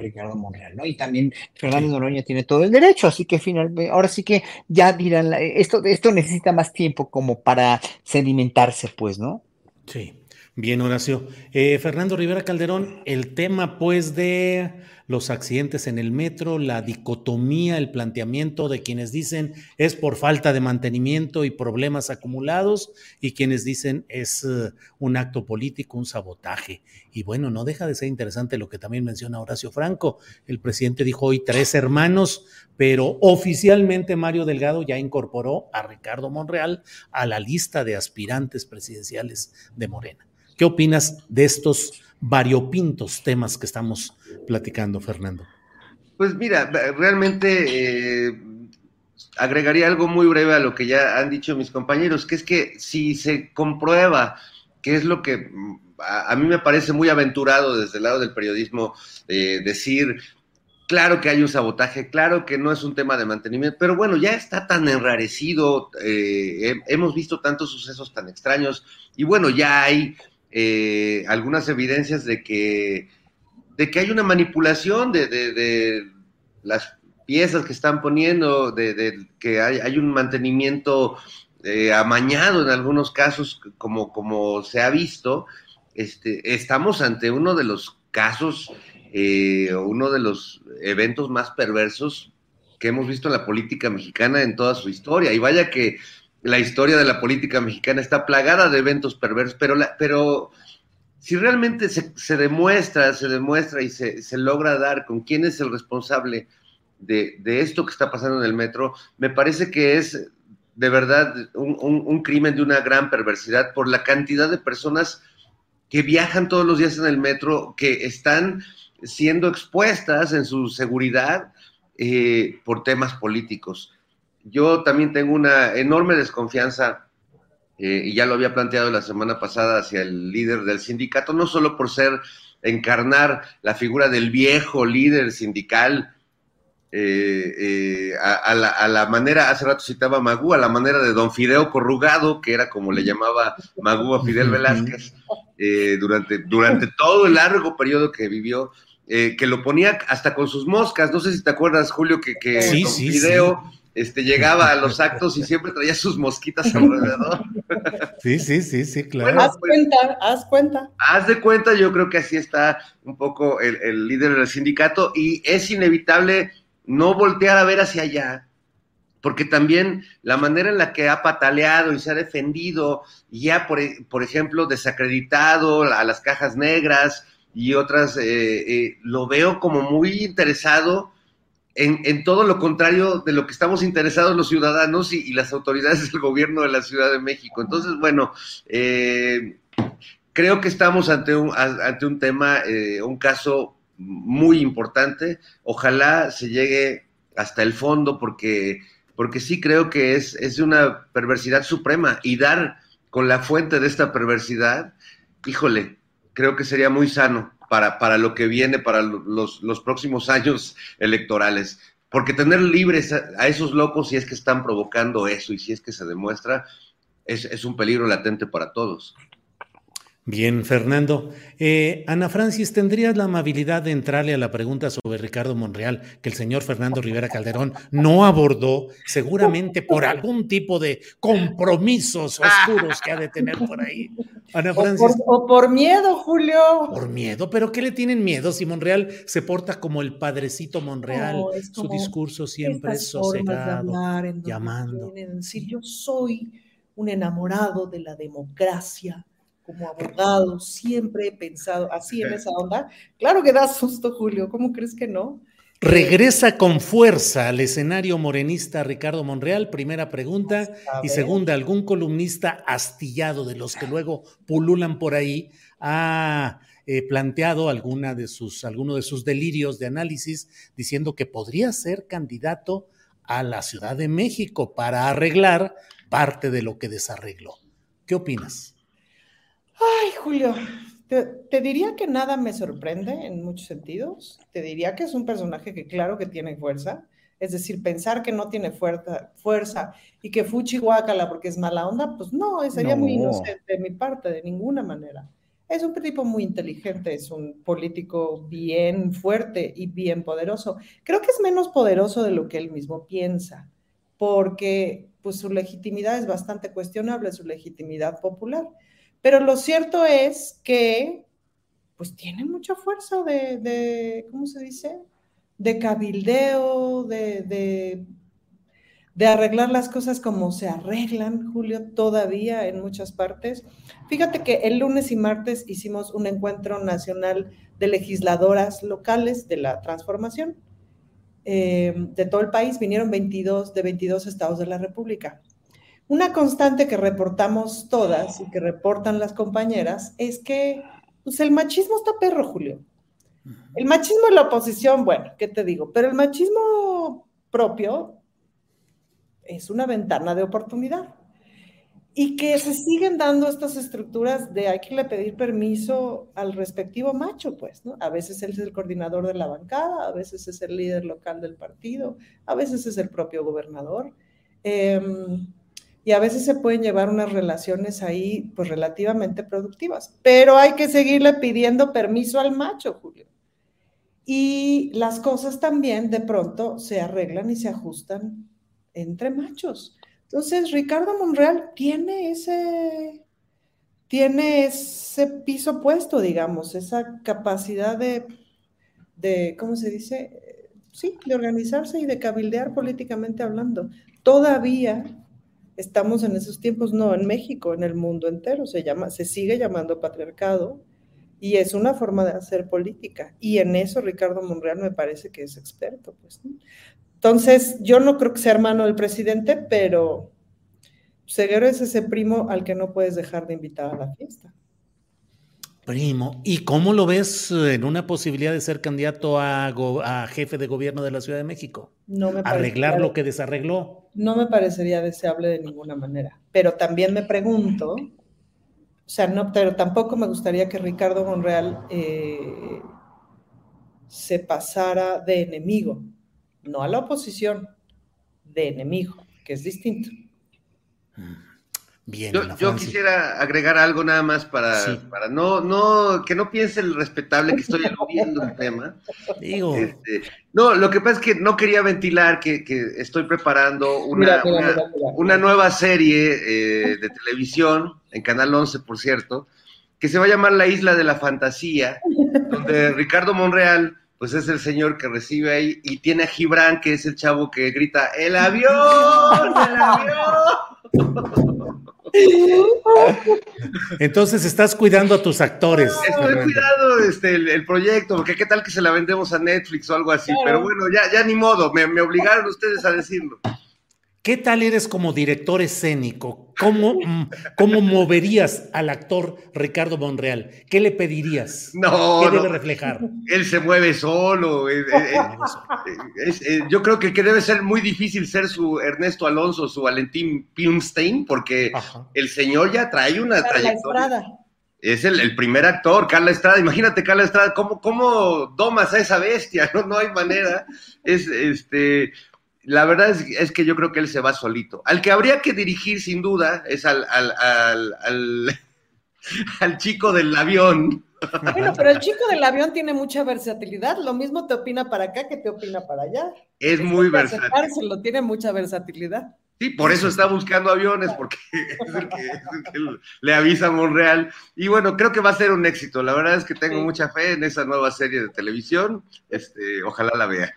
Ricardo Monreal, ¿no? Y también Fernando Noroña tiene todo el derecho, así que finalmente, ahora sí que ya dirán, esto, esto necesita más tiempo como para sedimentarse, pues, ¿no? Sí. Bien, Horacio. Eh, Fernando Rivera Calderón, el tema pues de los accidentes en el metro, la dicotomía, el planteamiento de quienes dicen es por falta de mantenimiento y problemas acumulados y quienes dicen es uh, un acto político, un sabotaje. Y bueno, no deja de ser interesante lo que también menciona Horacio Franco. El presidente dijo hoy tres hermanos, pero oficialmente Mario Delgado ya incorporó a Ricardo Monreal a la lista de aspirantes presidenciales de Morena. ¿Qué opinas de estos variopintos temas que estamos platicando, Fernando? Pues mira, realmente eh, agregaría algo muy breve a lo que ya han dicho mis compañeros, que es que si se comprueba que es lo que a, mí me parece muy aventurado desde el lado del periodismo eh, decir, claro que hay un sabotaje, claro que no es un tema de mantenimiento, pero bueno, ya está tan enrarecido, eh, hemos visto tantos sucesos tan extraños y bueno, ya hay eh, algunas evidencias de que, de que hay una manipulación de, las piezas que están poniendo, de, que hay, un mantenimiento eh, amañado en algunos casos, como, como se ha visto. Este, estamos ante uno de los casos, eh, uno de los eventos más perversos que hemos visto en la política mexicana en toda su historia. Y vaya que la historia de la política mexicana está plagada de eventos perversos, pero, pero si realmente se, demuestra, se demuestra y se, logra dar con quién es el responsable de, esto que está pasando en el metro, me parece que es de verdad un, un, crimen de una gran perversidad por la cantidad de personas que viajan todos los días en el metro, que están siendo expuestas en su seguridad eh, por temas políticos yo también tengo una enorme desconfianza, eh, y ya lo había planteado la semana pasada, hacia el líder del sindicato, no solo por ser, encarnar la figura del viejo líder sindical, eh, eh, a, la, manera, hace rato citaba a Magú, a la manera de don Fideo Corrugado, que era como le llamaba Magú a Fidel Velázquez, durante, durante todo el largo periodo que vivió, que lo ponía hasta con sus moscas. No sé si te acuerdas, Julio, que, que don Fideo este, llegaba a los actos y siempre traía sus mosquitas alrededor. Sí, sí, sí, sí, claro. haz pues, cuenta, haz cuenta. Haz de cuenta, yo creo que así está un poco el, líder del sindicato y es inevitable no voltear a ver hacia allá, porque también la manera en la que ha pataleado y se ha defendido y ya, por, por ejemplo, desacreditado a las cajas negras y otras, eh, eh, lo veo como muy interesado en, todo lo contrario de lo que estamos interesados los ciudadanos y, las autoridades del gobierno de la Ciudad de México. Entonces, bueno, eh, creo que estamos ante un, ante un tema, eh, un caso muy importante. Ojalá se llegue hasta el fondo porque, porque sí creo que es, es una perversidad suprema y dar con la fuente de esta perversidad, híjole, creo que sería muy sano para, para lo que viene, para los, los próximos años electorales. Porque tener libres a, esos locos, si es que están provocando eso y si es que se demuestra, es, es un peligro latente para todos. Bien, Fernando. Eh, Ana Francis, ¿tendrías la amabilidad de entrarle a la pregunta sobre Ricardo Monreal que el señor Fernando Rivera Calderón no abordó, seguramente por algún tipo de compromisos oscuros que ha de tener por ahí? Ana Francis. O por, o por miedo, Julio. Por miedo, pero ¿qué le tienen miedo si Monreal se porta como el padrecito Monreal? No, Su discurso siempre es sosegado, llamando. quieren decir, yo soy un enamorado de la democracia. Como abogado, siempre he pensado así en esa onda. Claro que da susto, Julio. ¿Cómo crees que no? Regresa con fuerza al escenario morenista Ricardo Monreal, primera pregunta. Y segunda, algún columnista astillado de los que luego pululan por ahí ha eh, planteado alguna de sus, alguno de sus delirios de análisis diciendo que podría ser candidato a la Ciudad de México para arreglar parte de lo que desarregló. ¿Qué opinas? Ay, Julio, te, te diría que nada me sorprende en muchos sentidos. Te diría que es un personaje que claro que tiene fuerza. Es decir, pensar que no tiene fuerza, fuerza y que fuchi guácala porque es mala onda, pues no, sería muy No. inocente de mi parte, de ninguna manera. Es un tipo muy inteligente, es un político bien fuerte y bien poderoso. Creo que es menos poderoso de lo que él mismo piensa, porque pues su legitimidad es bastante cuestionable, su legitimidad popular. Pero lo cierto es que pues tiene mucha fuerza de, de ¿cómo se dice? De cabildeo, de, de, de arreglar las cosas como se arreglan, Julio, todavía en muchas partes. Fíjate que el lunes y martes hicimos un encuentro nacional de legisladoras locales de la transformación. Eh, de todo el país vinieron 22 de 22 estados de la República. Una constante que reportamos todas y que reportan las compañeras es que pues, el machismo está perro, Julio. El machismo en la oposición, bueno, ¿qué te digo? Pero el machismo propio es una ventana de oportunidad. Y que se siguen dando estas estructuras de hay que le pedir permiso al respectivo macho, pues, ¿no? A veces él es el coordinador de la bancada, a veces es el líder local del partido, a veces es el propio gobernador. Eh, y a veces se pueden llevar unas relaciones ahí, pues relativamente productivas, pero hay que seguirle pidiendo permiso al macho, Julio. Y las cosas también de pronto se arreglan y se ajustan entre machos. Entonces, Ricardo Monreal tiene ese, tiene ese piso puesto, digamos, esa capacidad de, de, ¿cómo se dice? Sí, de organizarse y de cabildear políticamente hablando. Todavía estamos en esos tiempos, no en México, en el mundo entero, se, llama, se sigue llamando patriarcado y es una forma de hacer política. Y en eso Ricardo Monreal me parece que es experto. Pues. Entonces, yo no creo que sea hermano del presidente, pero Seguero es ese primo al que no puedes dejar de invitar a la fiesta. Primo, ¿y cómo lo ves en una posibilidad de ser candidato a, a jefe de gobierno de la Ciudad de México? No me Arreglar lo que desarregló. No me parecería deseable de ninguna manera. Pero también me pregunto, o sea, no, pero tampoco me gustaría que Ricardo Monreal eh, se pasara de enemigo, no a la oposición, de enemigo, que es distinto. Bien, yo, yo quisiera agregar algo nada más para, sí. para no, no, que no piense el respetable que estoy eludiendo el tema. Digo. Este, no, lo que pasa es que no quería ventilar que, que estoy preparando una, mira, mira, una, mira, una nueva serie eh, de televisión, en Canal 11, por cierto, que se va a llamar La Isla de la Fantasía, donde Ricardo Monreal pues es el señor que recibe ahí y tiene a Gibran, que es el chavo que grita, ¡el avión! ¡el avión! Entonces estás cuidando a tus actores. Estoy cuidando este, el, el, proyecto, porque qué tal que se la vendemos a Netflix o algo así, claro. pero bueno, ya, ya ni modo, me, me, obligaron ustedes a decirlo. ¿Qué tal eres como director escénico? ¿Cómo, ¿Cómo moverías al actor Ricardo Monreal? ¿Qué le pedirías? No, ¿Qué no, debe reflejar? Él se mueve solo. Eh, eh, es, eh, yo creo que, que, debe ser muy difícil ser su Ernesto Alonso, su Valentín Pilmstein, porque Ajá. el señor ya trae una Carla trayectoria. Estrada. Es el, el, primer actor, Carla Estrada. Imagínate, Carla Estrada, ¿cómo, cómo domas a esa bestia? No, no hay manera. Es este la verdad es, es, que yo creo que él se va solito. Al que habría que dirigir sin duda es al, al, al, al, al chico del avión. Bueno, pero el chico del avión tiene mucha versatilidad. Lo mismo te opina para acá que te opina para allá. Es muy versátil. Lo tiene mucha versatilidad. Sí, por eso está buscando aviones, porque es el, que, le avisa a Monreal. Y bueno, creo que va a ser un éxito. La verdad es que tengo mucha fe en esa nueva serie de televisión. Este, ojalá la vea.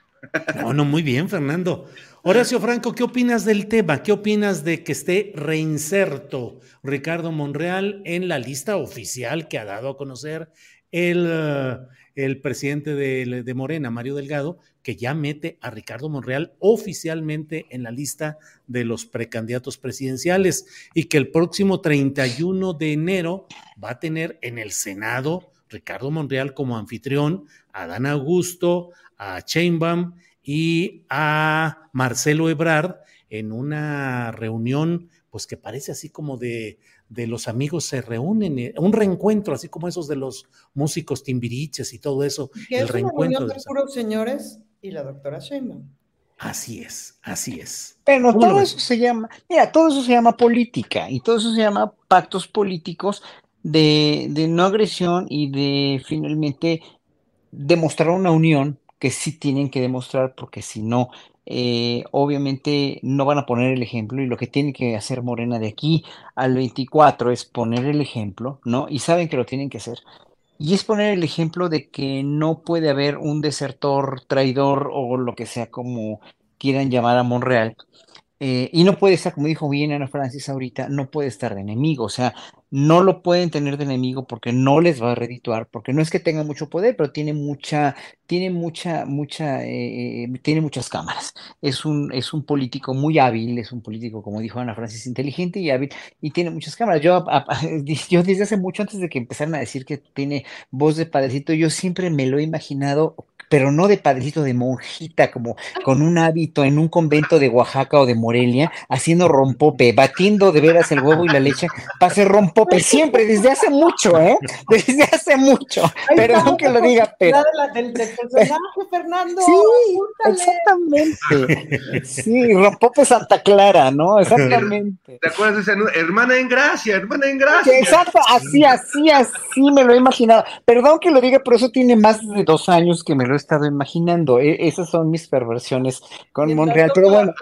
No, no, muy bien, Fernando. Horacio Franco, ¿qué opinas del tema? ¿Qué opinas de que esté reinserto Ricardo Monreal en la lista oficial que ha dado a conocer el, eh, el presidente de, de, Morena, Mario Delgado, que ya mete a Ricardo Monreal oficialmente en la lista de los precandidatos presidenciales y que el próximo 31 de enero va a tener en el Senado Ricardo Monreal como anfitrión, a Dan Augusto, a Chainbaum y a Marcelo Ebrard en una reunión, pues que parece así como de, de los amigos se reúnen, eh, un reencuentro, así como esos de los músicos timbiriches y todo eso. El es reencuentro. Una de puros señores y la doctora Sheinbaum. Así es, así es. Pero todo eso se llama, mira, todo eso se llama política y todo eso se llama pactos políticos de, de no agresión y de finalmente demostrar una unión que sí tienen que demostrar, porque si no, eh, obviamente no van a poner el ejemplo y lo que tiene que hacer Morena de aquí al 24 es poner el ejemplo, ¿no? Y saben que lo tienen que hacer. Y es poner el ejemplo de que no puede haber un desertor, traidor o lo que sea como quieran llamar a Monreal, eh, y no puede estar, como dijo bien Ana Francis ahorita, no puede estar de enemigo, o sea, no lo pueden tener de enemigo porque no les va a redituar, porque no es que tenga mucho poder, pero tiene mucha, tiene mucha, mucha, eh, tiene muchas cámaras. Es un, es un político muy hábil, es un político, como dijo Ana Francis, inteligente y hábil, y tiene muchas cámaras. Yo, yo desde hace mucho, antes de que empezaran a decir que tiene voz de padrecito, yo siempre me lo he imaginado pero no de padrecito de monjita, como con un hábito en un convento de Oaxaca o de Morelia, haciendo rompope, batiendo de veras el huevo y la leche para hacer rompope siempre, desde hace mucho, ¿eh? Desde hace mucho. Perdón que lo diga, pero. del, personaje, Fernando. Sí, exactamente. Sí, rompope Santa Clara, ¿no? Exactamente. ¿Te acuerdas de esa hermana en gracia, hermana en gracia? Exacto, así, así, así me lo he imaginado. Perdón que lo diga, pero eso tiene más de dos años que me lo he estado imaginando. E, esas son mis perversiones con Monreal, pero bueno.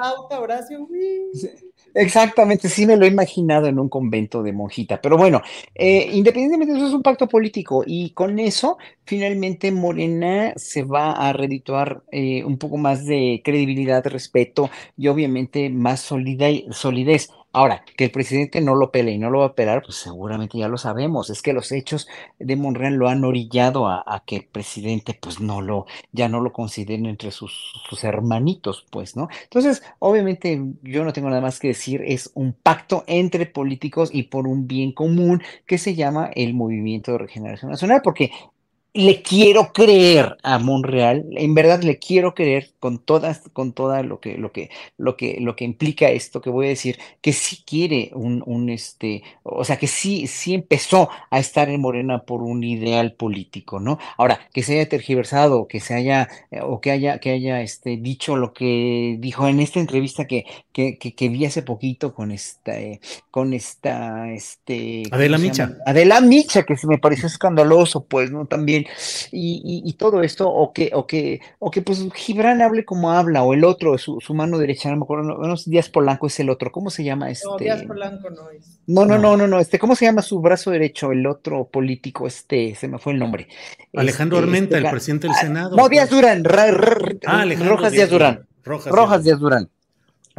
Exactamente, sí me lo he imaginado en un convento de monjita, pero bueno, eh, independientemente de eso es un pacto político y con eso finalmente Morena se va a redituar eh, un poco más de credibilidad, respeto y obviamente más solidez. Ahora, que el presidente no lo pele y no lo va a pelar, pues seguramente ya lo sabemos. Es que los hechos de Monreal lo han orillado a, que el presidente, pues no lo, ya no lo consideren entre sus, sus, hermanitos, pues, ¿no? Entonces, obviamente, yo no tengo nada más que decir, es un pacto entre políticos y por un bien común que se llama el Movimiento de Regeneración Nacional, porque le quiero creer a Monreal, en verdad le quiero creer con todas, con toda lo que, lo que, lo que, lo que implica esto que voy a decir, que sí quiere un, un este, o sea, que sí, sí empezó a estar en Morena por un ideal político, ¿no? Ahora, que se haya tergiversado, que se haya, eh, o que haya, que haya este, dicho lo que dijo en esta entrevista que, que, que, vi hace poquito con esta, eh, con esta, este. Adela Micha. Adela Micha, que se me pareció escandaloso, pues, ¿no? También y, todo esto, o que, o que, o que pues Gibran hable como habla, o el otro, su, su mano derecha, no me acuerdo, no, Díaz Polanco es el otro, ¿cómo se llama este? No, Díaz Polanco no es. No, no, no, no, no, este, ¿cómo se llama su brazo derecho, el otro político, este, se me fue el nombre. Alejandro este, Armenta, el presidente del ah, Senado. No, Díaz Durán, ah, Rojas Díaz, Durán. Rojas, Díaz Durán.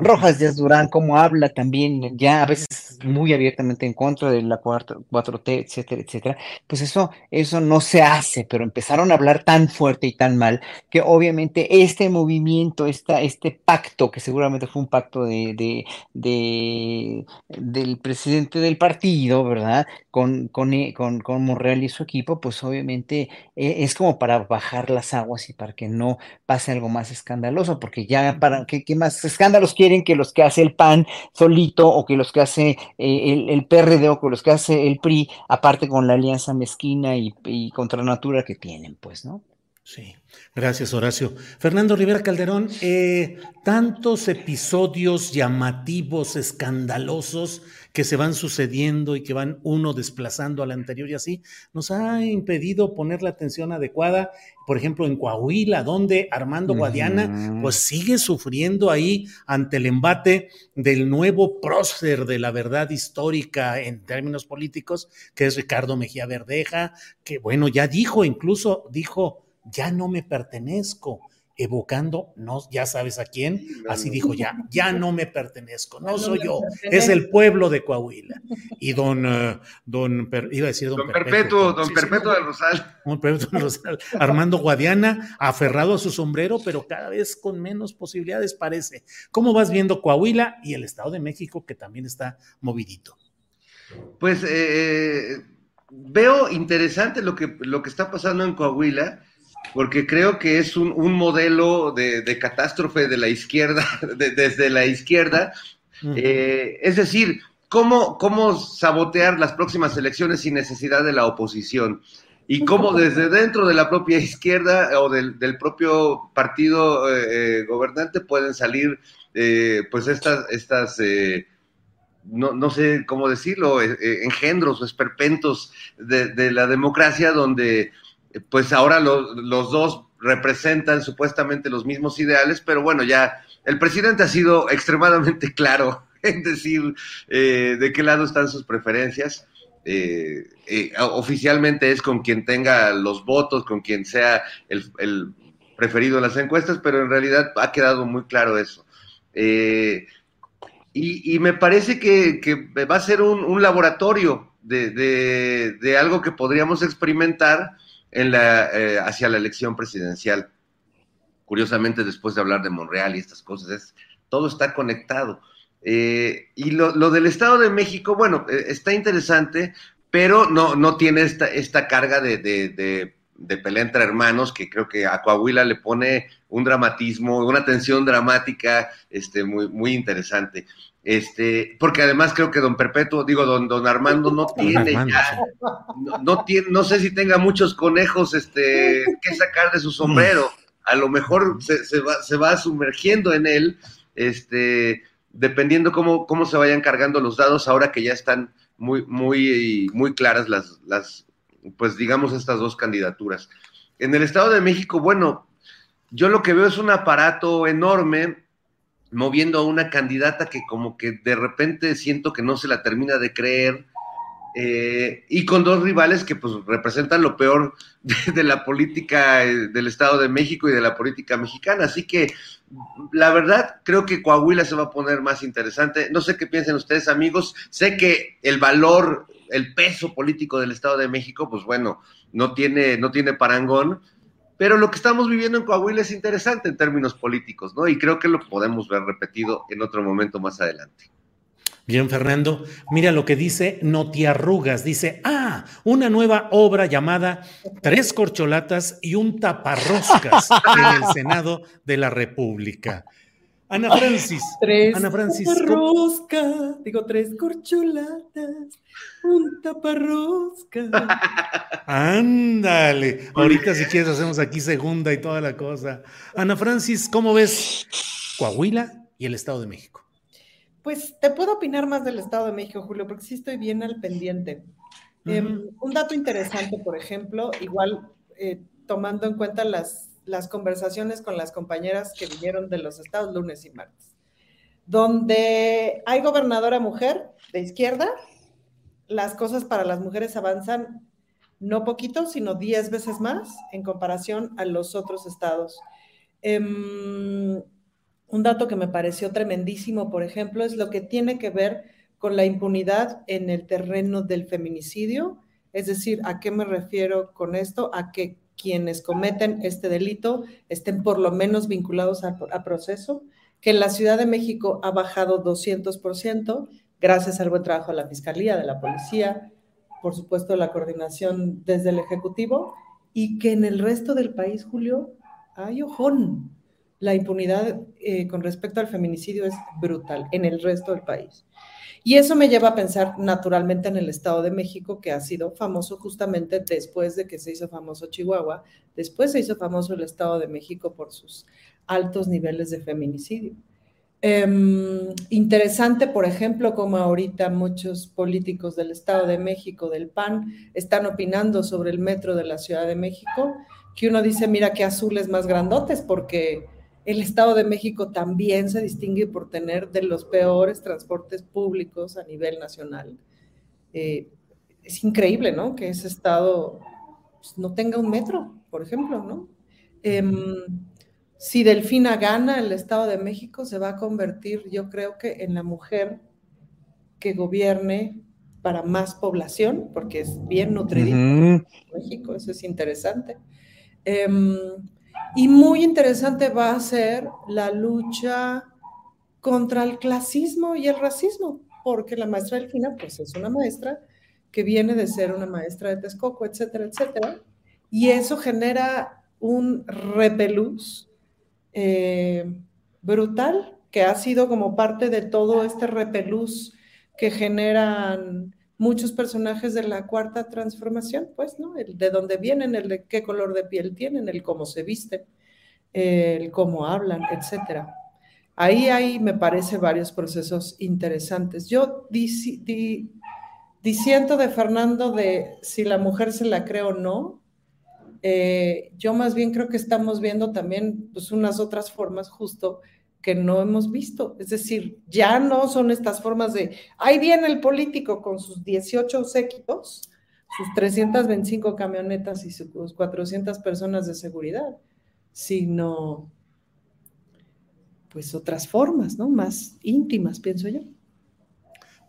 Rojas Díaz Durán, cómo habla también, ya a veces muy abiertamente en contra de la 4T, etcétera, etcétera, pues eso, eso no se hace, pero empezaron a hablar tan fuerte y tan mal que obviamente este movimiento, esta, este pacto, que seguramente fue un pacto de, de, de del presidente del partido, ¿verdad? Con, con, eh, con, con Monreal y su equipo, pues obviamente eh, es como para bajar las aguas y para que no pase algo más escandaloso, porque ya para, ¿qué, qué más escándalos que los que hace el PAN solito o que los que hace eh, el, el, PRD o que los que hace el PRI, aparte con la alianza mezquina y, y contra natura que tienen, pues, ¿no? Sí, gracias Horacio. Fernando Rivera Calderón, eh, tantos episodios llamativos, escandalosos que se van sucediendo y que van uno desplazando al anterior y así, nos ha impedido poner la atención adecuada, por ejemplo, en Coahuila, donde Armando Guadiana pues sigue sufriendo ahí ante el embate del nuevo prócer de la verdad histórica en términos políticos, que es Ricardo Mejía Verdeja, que bueno, ya dijo, incluso dijo ya no me pertenezco, evocando, no, ya sabes a quién, así dijo ya, ya no me pertenezco, no soy yo, es el pueblo de Coahuila. Y don, eh, don, iba a decir don, Perpetuo, don Perpetuo del Rosal. Don Perpetuo del Rosal, Armando Guadiana, aferrado a su sombrero, pero cada vez con menos posibilidades parece. ¿Cómo vas viendo Coahuila y el Estado de México que también está movidito? Pues eh, veo interesante lo que, lo que está pasando en Coahuila porque creo que es un, modelo de, catástrofe de la izquierda, desde la izquierda. Eh, es decir, ¿cómo, ¿cómo sabotear las próximas elecciones sin necesidad de la oposición? Y cómo desde dentro de la propia izquierda o del, propio partido eh, eh, gobernante pueden salir pues estas, estas no, no, sé cómo decirlo, engendros o esperpentos de, de la democracia donde pues ahora los dos representan supuestamente los mismos ideales, pero bueno, ya el presidente ha sido extremadamente claro en decir eh, de qué lado están sus preferencias. Eh, eh, oficialmente es con quien tenga los votos, con quien sea el, preferido en las encuestas, pero en realidad ha quedado muy claro eso. Y, me parece que, va a ser un, laboratorio de, algo que podríamos experimentar en la, eh, hacia la elección presidencial. Curiosamente, después de hablar de Monreal y estas cosas, es, todo está conectado. Eh, y lo, del Estado de México, bueno, eh, está interesante, pero no, no tiene esta, esta carga de, de, de, pelea entre hermanos que creo que a Coahuila le pone un dramatismo, una tensión dramática este, muy, muy interesante. Este, porque además creo que don Perpetuo, digo, don, don Armando no tiene ya, no, tiene, no sé si tenga muchos conejos este, que sacar de su sombrero. A lo mejor se, se, va, se va sumergiendo en él, este, dependiendo cómo, cómo se vayan cargando los dados ahora que ya están muy, muy, muy claras las, las, pues digamos, estas dos candidaturas. En el Estado de México, bueno, yo lo que veo es un aparato enorme moviendo a una candidata que como que de repente siento que no se la termina de creer, eh, y con dos rivales que pues representan lo peor de, la política eh, del Estado de México y de la política mexicana. Así que la verdad creo que Coahuila se va a poner más interesante. No sé qué piensen ustedes amigos. Sé que el valor, el peso político del Estado de México, pues bueno, no tiene, no tiene parangón, pero lo que estamos viviendo en Coahuila es interesante en términos políticos, ¿no? Y creo que lo podemos ver repetido en otro momento más adelante. Bien, Fernando, mira lo que dice Notiarrugas. Dice, ah, una nueva obra llamada Tres corcholatas y un taparroscas en el Senado de la República. Ana Francis. Tres Ana Francis. Taparrosca, digo, tres corcholatas, un taparrosca. Ándale. Ahorita, si quieres, hacemos aquí segunda y toda la cosa. Ana Francis, ¿cómo ves Coahuila y el Estado de México? Pues te puedo opinar más del Estado de México, Julio, porque sí estoy bien al pendiente. Em, un dato interesante, por ejemplo, igual eh, tomando en cuenta las las conversaciones con las compañeras que vinieron de los estados lunes y martes, donde hay gobernadora mujer de izquierda, las cosas para las mujeres avanzan no poquito, sino diez veces más en comparación a los otros estados. Em, un dato que me pareció tremendísimo, por ejemplo, es lo que tiene que ver con la impunidad en el terreno del feminicidio. Es decir, ¿a qué me refiero con esto? A que quienes cometen este delito estén por lo menos vinculados a, proceso, que en la Ciudad de México ha bajado 200% gracias al buen trabajo de la Fiscalía, de la Policía, por supuesto la coordinación desde el Ejecutivo, y que en el resto del país, Julio, hay ojón. la impunidad eh, con respecto al feminicidio es brutal en el resto del país. Y eso me lleva a pensar naturalmente en el Estado de México, que ha sido famoso justamente después de que se hizo famoso Chihuahua, después se hizo famoso el Estado de México por sus altos niveles de feminicidio. Em, interesante, por ejemplo, como ahorita muchos políticos del Estado de México, del PAN, están opinando sobre el metro de la Ciudad de México, que uno dice, mira qué azules más grandotes, porque el Estado de México también se distingue por tener de los peores transportes públicos a nivel nacional. Eh, es increíble, ¿no? Que ese Estado pues, no tenga un metro, por ejemplo, ¿no? Em, si Delfina gana, el Estado de México se va a convertir, yo creo que, en la mujer que gobierne para más población, porque es bien nutrido México, eso es interesante. Em, y muy interesante va a ser la lucha contra el clasismo y el racismo, porque la maestra Delfina, pues es una maestra que viene de ser una maestra de Texcoco, etcétera, etcétera, y eso genera un repelús eh, brutal, que ha sido como parte de todo este repelús que generan muchos personajes de la cuarta transformación, pues, ¿no? El de dónde vienen, el de qué color de piel tienen, el cómo se visten, el cómo hablan, etcétera. Ahí hay, me parece, varios procesos interesantes. Yo diciendo de Fernando de si la mujer se la cree o no, eh, yo más bien creo que estamos viendo también pues, unas otras formas justo que no hemos visto. Es decir, ya no son estas formas de, ahí viene el político con sus 18 séquitos, sus 325 camionetas y sus 400 personas de seguridad, sino pues otras formas, ¿no? Más íntimas, pienso yo.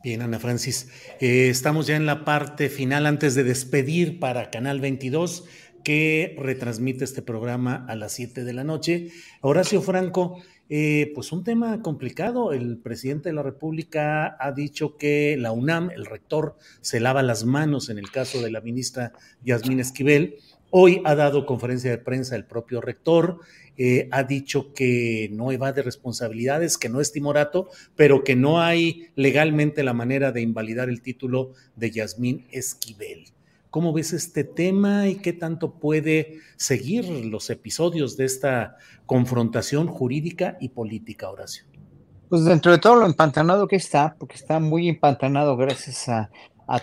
Bien, Ana Francis, eh, estamos ya en la parte final antes de despedir para Canal 22 que retransmite este programa a las 7 de la noche. Horacio Franco, eh, pues un tema complicado. El presidente de la República ha dicho que la UNAM, el rector, se lava las manos en el caso de la ministra Yasmín Esquivel. Hoy ha dado conferencia de prensa el propio rector, eh, ha dicho que no evade responsabilidades, que no es timorato, pero que no hay legalmente la manera de invalidar el título de Yasmín Esquivel. ¿Cómo ves este tema y qué tanto puede seguir los episodios de esta confrontación jurídica y política, Horacio? Pues dentro de todo lo empantanado que está, porque está muy empantanado gracias a,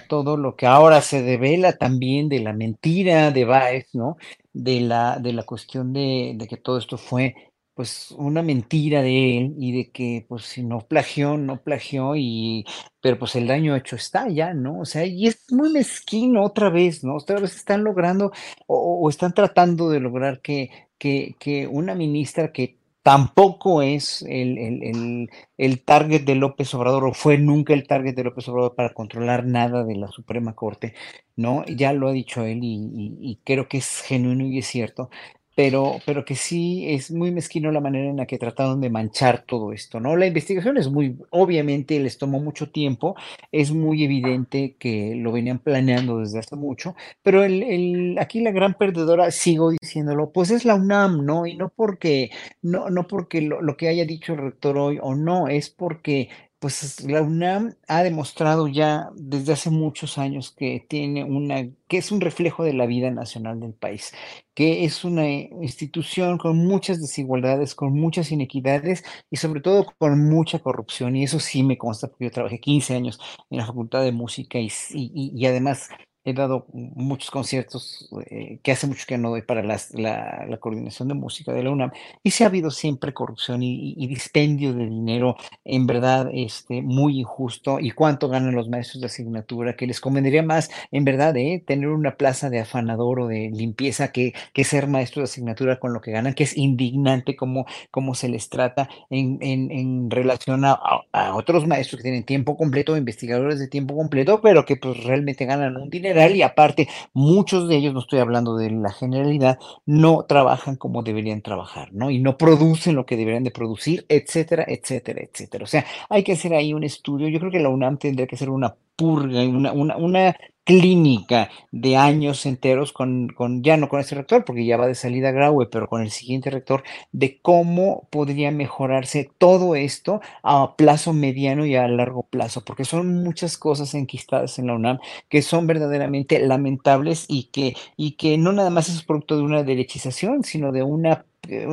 todo lo que ahora se devela también de la mentira de Baez, ¿no? De la, de la cuestión de que todo esto fue pues una mentira de él y de que pues si no plagió, no plagió y pero pues el daño hecho está ya, ¿no? O sea, y es muy mezquino otra vez, ¿no? Otra vez están logrando o, están tratando de lograr que, que, que una ministra que tampoco es el, el, el, target de López Obrador o fue nunca el target de López Obrador para controlar nada de la Suprema Corte, ¿no? Ya lo ha dicho él y creo que es genuino y es cierto, pero, pero que sí es muy mezquino la manera en la que trataron de manchar todo esto, ¿no? La investigación es muy, obviamente les tomó mucho tiempo, es muy evidente que lo venían planeando desde hace mucho, pero el, el, aquí la gran perdedora, sigo diciéndolo, pues es la UNAM, ¿no? Y no porque, no, no porque lo, lo que haya dicho el rector hoy o no, es porque pues la UNAM ha demostrado ya desde hace muchos años que tiene una, que es un reflejo de la vida nacional del país, que es una institución con muchas desigualdades, con muchas inequidades y sobre todo con mucha corrupción. Y eso sí me consta porque yo trabajé 15 años en la Facultad de Música y, además he dado muchos conciertos eh, que hace mucho que no doy para la, la, coordinación de música de la UNAM y sí ha habido siempre corrupción y, dispendio de dinero en verdad este, muy injusto y cuánto ganan los maestros de asignatura que les convendría más en verdad eh, tener una plaza de afanador o de limpieza que, que ser maestro de asignatura con lo que ganan que es indignante cómo, cómo se les trata en, en, en relación a, a, otros maestros que tienen tiempo completo investigadores de tiempo completo pero que pues realmente ganan un dinero y aparte muchos de ellos, no estoy hablando de la generalidad, no trabajan como deberían trabajar, ¿no? Y no producen lo que deberían de producir, etcétera, etcétera, etcétera. O sea, hay que hacer ahí un estudio. Yo creo que la UNAM tendría que hacer una purga, una, una, una clínica de años enteros con, ya no con este rector, porque ya va de salida Graue, pero con el siguiente rector, de cómo podría mejorarse todo esto a plazo mediano y a largo plazo, porque son muchas cosas enquistadas en la UNAM que son verdaderamente lamentables y que, y que no nada más es producto de una derechización, sino de una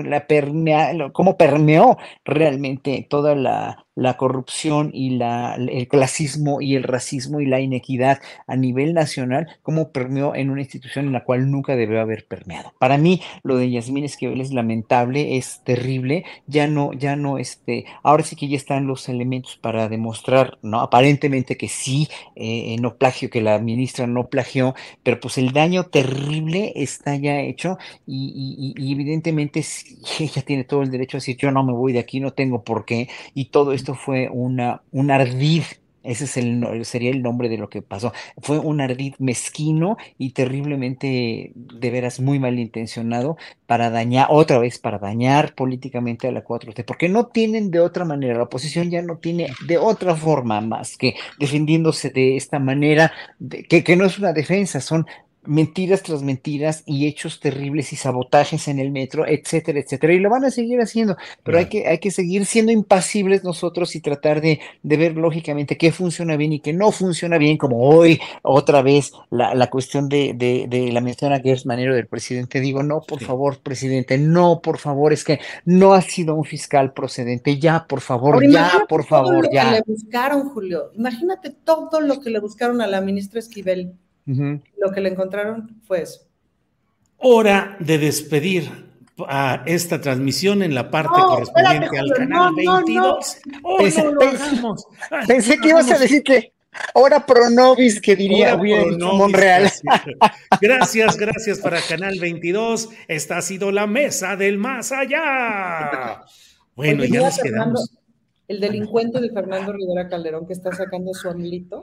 la permea, cómo permeó realmente toda la, la corrupción y la, el clasismo y el racismo y la inequidad a nivel nacional, como permeó en una institución en la cual nunca debió haber permeado. Para mí, lo de Yasmín Esquivel es lamentable, es terrible, ya no, ya no, este, ahora sí que ya están los elementos para demostrar, ¿no? Aparentemente que sí, eh, no plagio, que la ministra no plagió, pero pues el daño terrible está ya hecho y, y, y evidentemente ella tiene todo el derecho a decir yo no me voy de aquí, no tengo por qué, y todo esto fue una, un ardid ese es el, sería el nombre de lo que pasó. Fue un ardid mezquino y terriblemente, de veras, muy malintencionado para dañar, otra vez, para dañar políticamente a la 4T, porque no tienen de otra manera, la oposición ya no tiene de otra forma más que defendiéndose de esta manera, que, que no es una defensa, son mentiras tras mentiras y hechos terribles y sabotajes en el metro, etcétera, etcétera. Y lo van a seguir haciendo, pero hay, que, hay que seguir siendo impasibles nosotros y tratar de, de, ver lógicamente qué funciona bien y qué no funciona bien, como hoy otra vez la, la cuestión de, de, de, la mención a Gers Manero del presidente. Digo, no, por sí. favor, presidente, no, por favor, es que no ha sido un fiscal procedente, ya, por favor, Ahora, ya, por favor, lo ya. Que le buscaron, Julio, imagínate todo lo que le buscaron a la ministra Esquivel. Uh -huh. Lo que le encontraron fue eso. Hora de despedir a esta transmisión en la parte no, correspondiente espérate, al canal no, 22. No, oh, pensé, no pensé, pensé que ibas a decir que Hora Pronovis, que diría bien Monreal. Gracias, gracias para Canal 22. Esta ha sido la mesa del más allá. Bueno, Oye, ya nos Fernando, quedamos. El delincuente de Fernando Rivera Calderón que está sacando su amlito.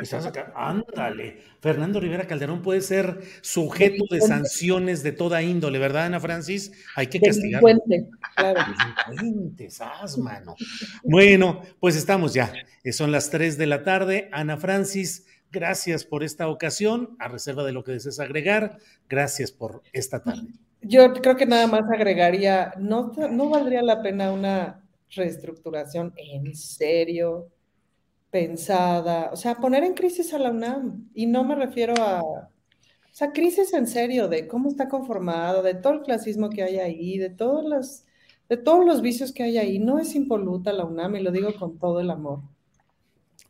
Está sacando, ándale. Fernando Rivera Calderón puede ser sujeto de sanciones de toda índole, ¿verdad, Ana Francis? Hay que castigarlo. Delincuente, claro. Delincuente, sas, mano. Bueno, pues estamos ya. Son las 3 de la tarde. Ana Francis, gracias por esta ocasión. A reserva de lo que desees agregar, gracias por esta tarde. Yo creo que nada más agregaría, no, no valdría la pena una reestructuración en serio, pensada, o sea, poner en crisis a la UNAM. Y no me refiero a, o sea, crisis en serio de cómo está conformado, de todo el clasismo que hay ahí, de todos los, de todos los vicios que hay ahí. No es impoluta la UNAM y lo digo con todo el amor.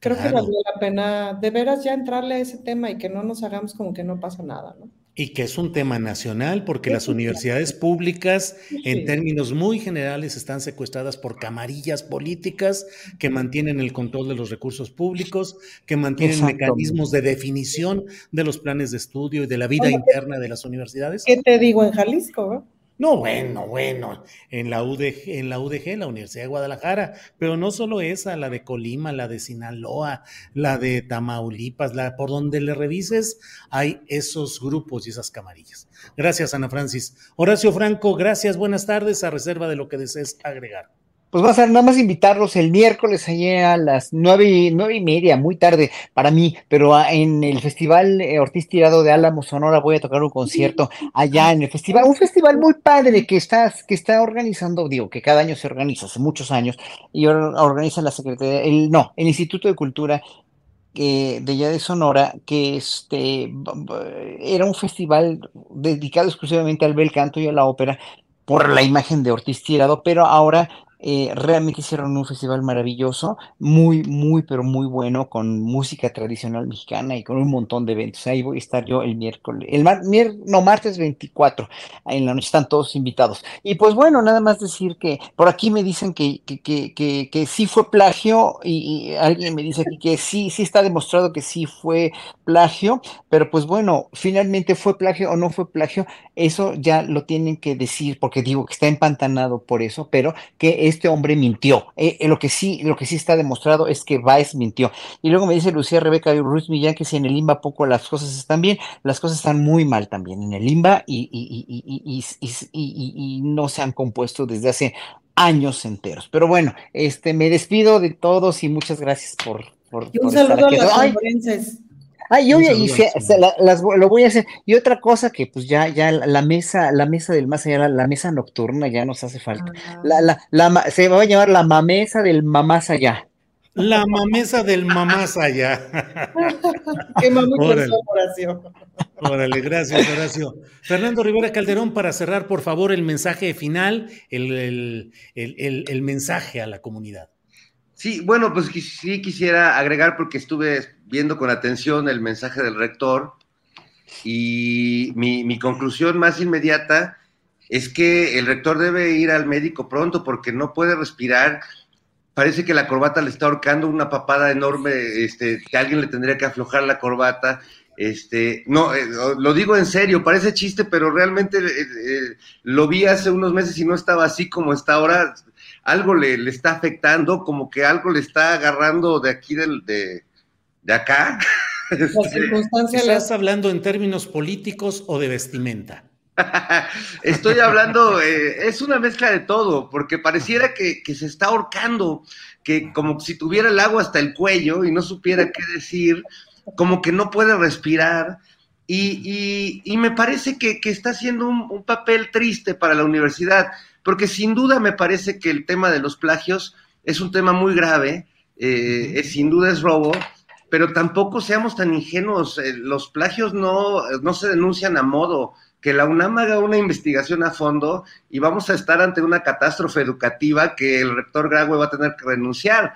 Creo claro. que valdría la pena de veras ya entrarle a ese tema y que no nos hagamos como que no pasa nada, ¿no? Y que es un tema nacional porque las universidades públicas, en términos muy generales, están secuestradas por camarillas políticas que mantienen el control de los recursos públicos, que mantienen mecanismos de definición de los planes de estudio y de la vida Oye, interna de las universidades. ¿Qué te digo en Jalisco? ¿no? No, bueno, bueno, en la, UDG, en la UDG, la Universidad de Guadalajara, pero no solo esa, la de Colima, la de Sinaloa, la de Tamaulipas, la por donde le revises, hay esos grupos y esas camarillas. Gracias, Ana Francis. Horacio Franco, gracias, buenas tardes, a reserva de lo que desees agregar. Pues va a ser nada más invitarlos el miércoles allá a las nueve, nueve y media, muy tarde para mí, pero en el Festival eh, Ortiz Tirado de Álamo, Sonora, voy a tocar un concierto allá en el festival, un festival muy padre que está, que está organizando, digo, que cada año se organiza, hace muchos años, y organiza la Secretaría, el, no, el Instituto de Cultura eh, de allá de Sonora, que este era un festival dedicado exclusivamente al bel canto y a la ópera por la imagen de Ortiz Tirado, pero ahora eh, realmente hicieron un festival maravilloso, muy, muy, pero muy bueno, con música tradicional mexicana y con un montón de eventos. Ahí voy a estar yo el miércoles, el mar, no, martes 24, en la noche están todos invitados. Y pues bueno, nada más decir que por aquí me dicen que, que, que, que, sí fue plagio y, alguien me dice aquí que sí, sí está demostrado que sí fue plagio, pero pues bueno, finalmente fue plagio o no fue plagio, eso ya lo tienen que decir, porque digo que está empantanado por eso, pero que este hombre mintió. Eh, eh, lo, que sí, lo que sí está demostrado es que Baez mintió. Y luego me dice Lucía Rebeca Ruiz Millán que si en el limba poco las cosas están bien, las cosas están muy mal también en el limba y, y, y, y no se han compuesto desde hace años enteros. Pero bueno, este, me despido de todos y muchas gracias por por, Y un por estar saludo a los Ay. Ay, Un oye, y se- al se la- las vo- lo voy a hacer. Y otra cosa que pues ya, ya la mesa, la mesa del más allá, la, la mesa nocturna ya nos hace falta. Ah. La, la, se va a llamar la mamesa del mamás allá. La mamesa del mamás allá. Mucho Órale. eso, Horacio. Órale, gracias, Horacio. Fernando Rivera Calderón, para cerrar, por favor, el mensaje final, el, el- el- el- el mensaje a la comunidad. Sí, bueno, pues sí quisiera agregar porque estuve viendo con atención el mensaje del rector y mi, mi conclusión más inmediata es que el rector debe ir al médico pronto porque no puede respirar. Parece que la corbata le está ahorcando una papada enorme, este, que alguien le tendría que aflojar la corbata. Este, no, eh, lo digo en serio, parece chiste, pero realmente eh, eh, lo vi hace unos meses y no estaba así como está ahora. Algo le, le está afectando, como que algo le está agarrando de aquí del, de, de acá. La circunstancia le ¿Estás hablando en términos políticos o de vestimenta? Estoy hablando, eh, es una mezcla de todo, porque pareciera que, que se está ahorcando, que como si tuviera el agua hasta el cuello y no supiera qué decir, como que no puede respirar. Y, y- y me parece que, que está haciendo un, un papel triste para la universidad, porque sin duda me parece que el tema de los plagios es un tema muy grave, eh, es- sin duda es robo, pero tampoco seamos tan ingenuos, eh, los plagios no, no se denuncian a modo, que la UNAM haga una investigación a fondo y vamos a estar ante una catástrofe educativa que el rector Graue va a tener que renunciar.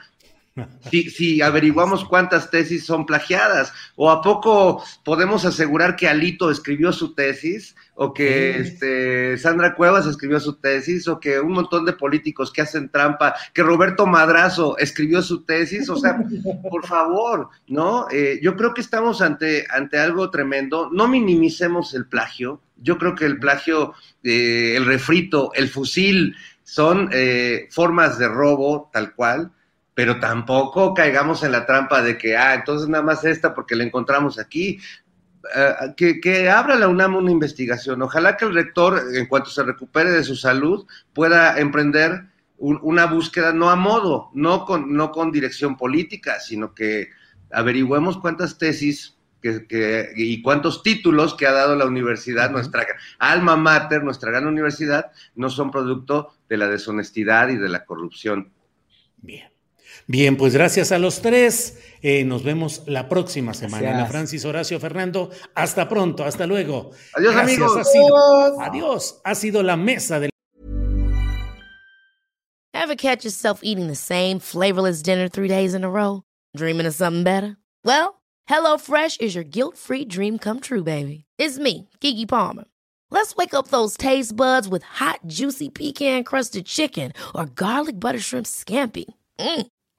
Si, si averiguamos cuántas tesis son plagiadas, o a poco podemos asegurar que Alito escribió su tesis, o que este, Sandra Cuevas escribió su tesis, o que un montón de políticos que hacen trampa, que Roberto Madrazo escribió su tesis, o sea, por favor, ¿no? Eh, yo creo que estamos ante, ante algo tremendo. No minimicemos el plagio. Yo creo que el plagio, eh, el refrito, el fusil, son eh, formas de robo tal cual, pero tampoco caigamos en la trampa de que, ah, entonces nada más esta porque la encontramos aquí. Eh, que, que abra la UNAM una investigación. Ojalá que el rector, en cuanto se recupere de su salud, pueda emprender un- una búsqueda no a modo, no con, no con dirección política, sino que averigüemos cuántas tesis que, que- y cuántos títulos que ha dado la universidad, nuestra alma mater, nuestra gran universidad, no son producto de la deshonestidad y de la corrupción. Bien. Bien, pues gracias a los tres. Eh, nos vemos la próxima semana. Ana Francis, Horacio, Fernando. Hasta pronto, hasta luego. Adiós, Gracias, amigos. Ha sido, Adiós. Ha sido la mesa del Ever catch yourself eating the same flavorless dinner three days in a row? Dreaming of something better? Well, HelloFresh is your guilt free dream come true, baby. It's me, Kiki Palmer. Let's wake up those taste buds with hot, juicy pecan crusted chicken or garlic butter shrimp scampi. Mm.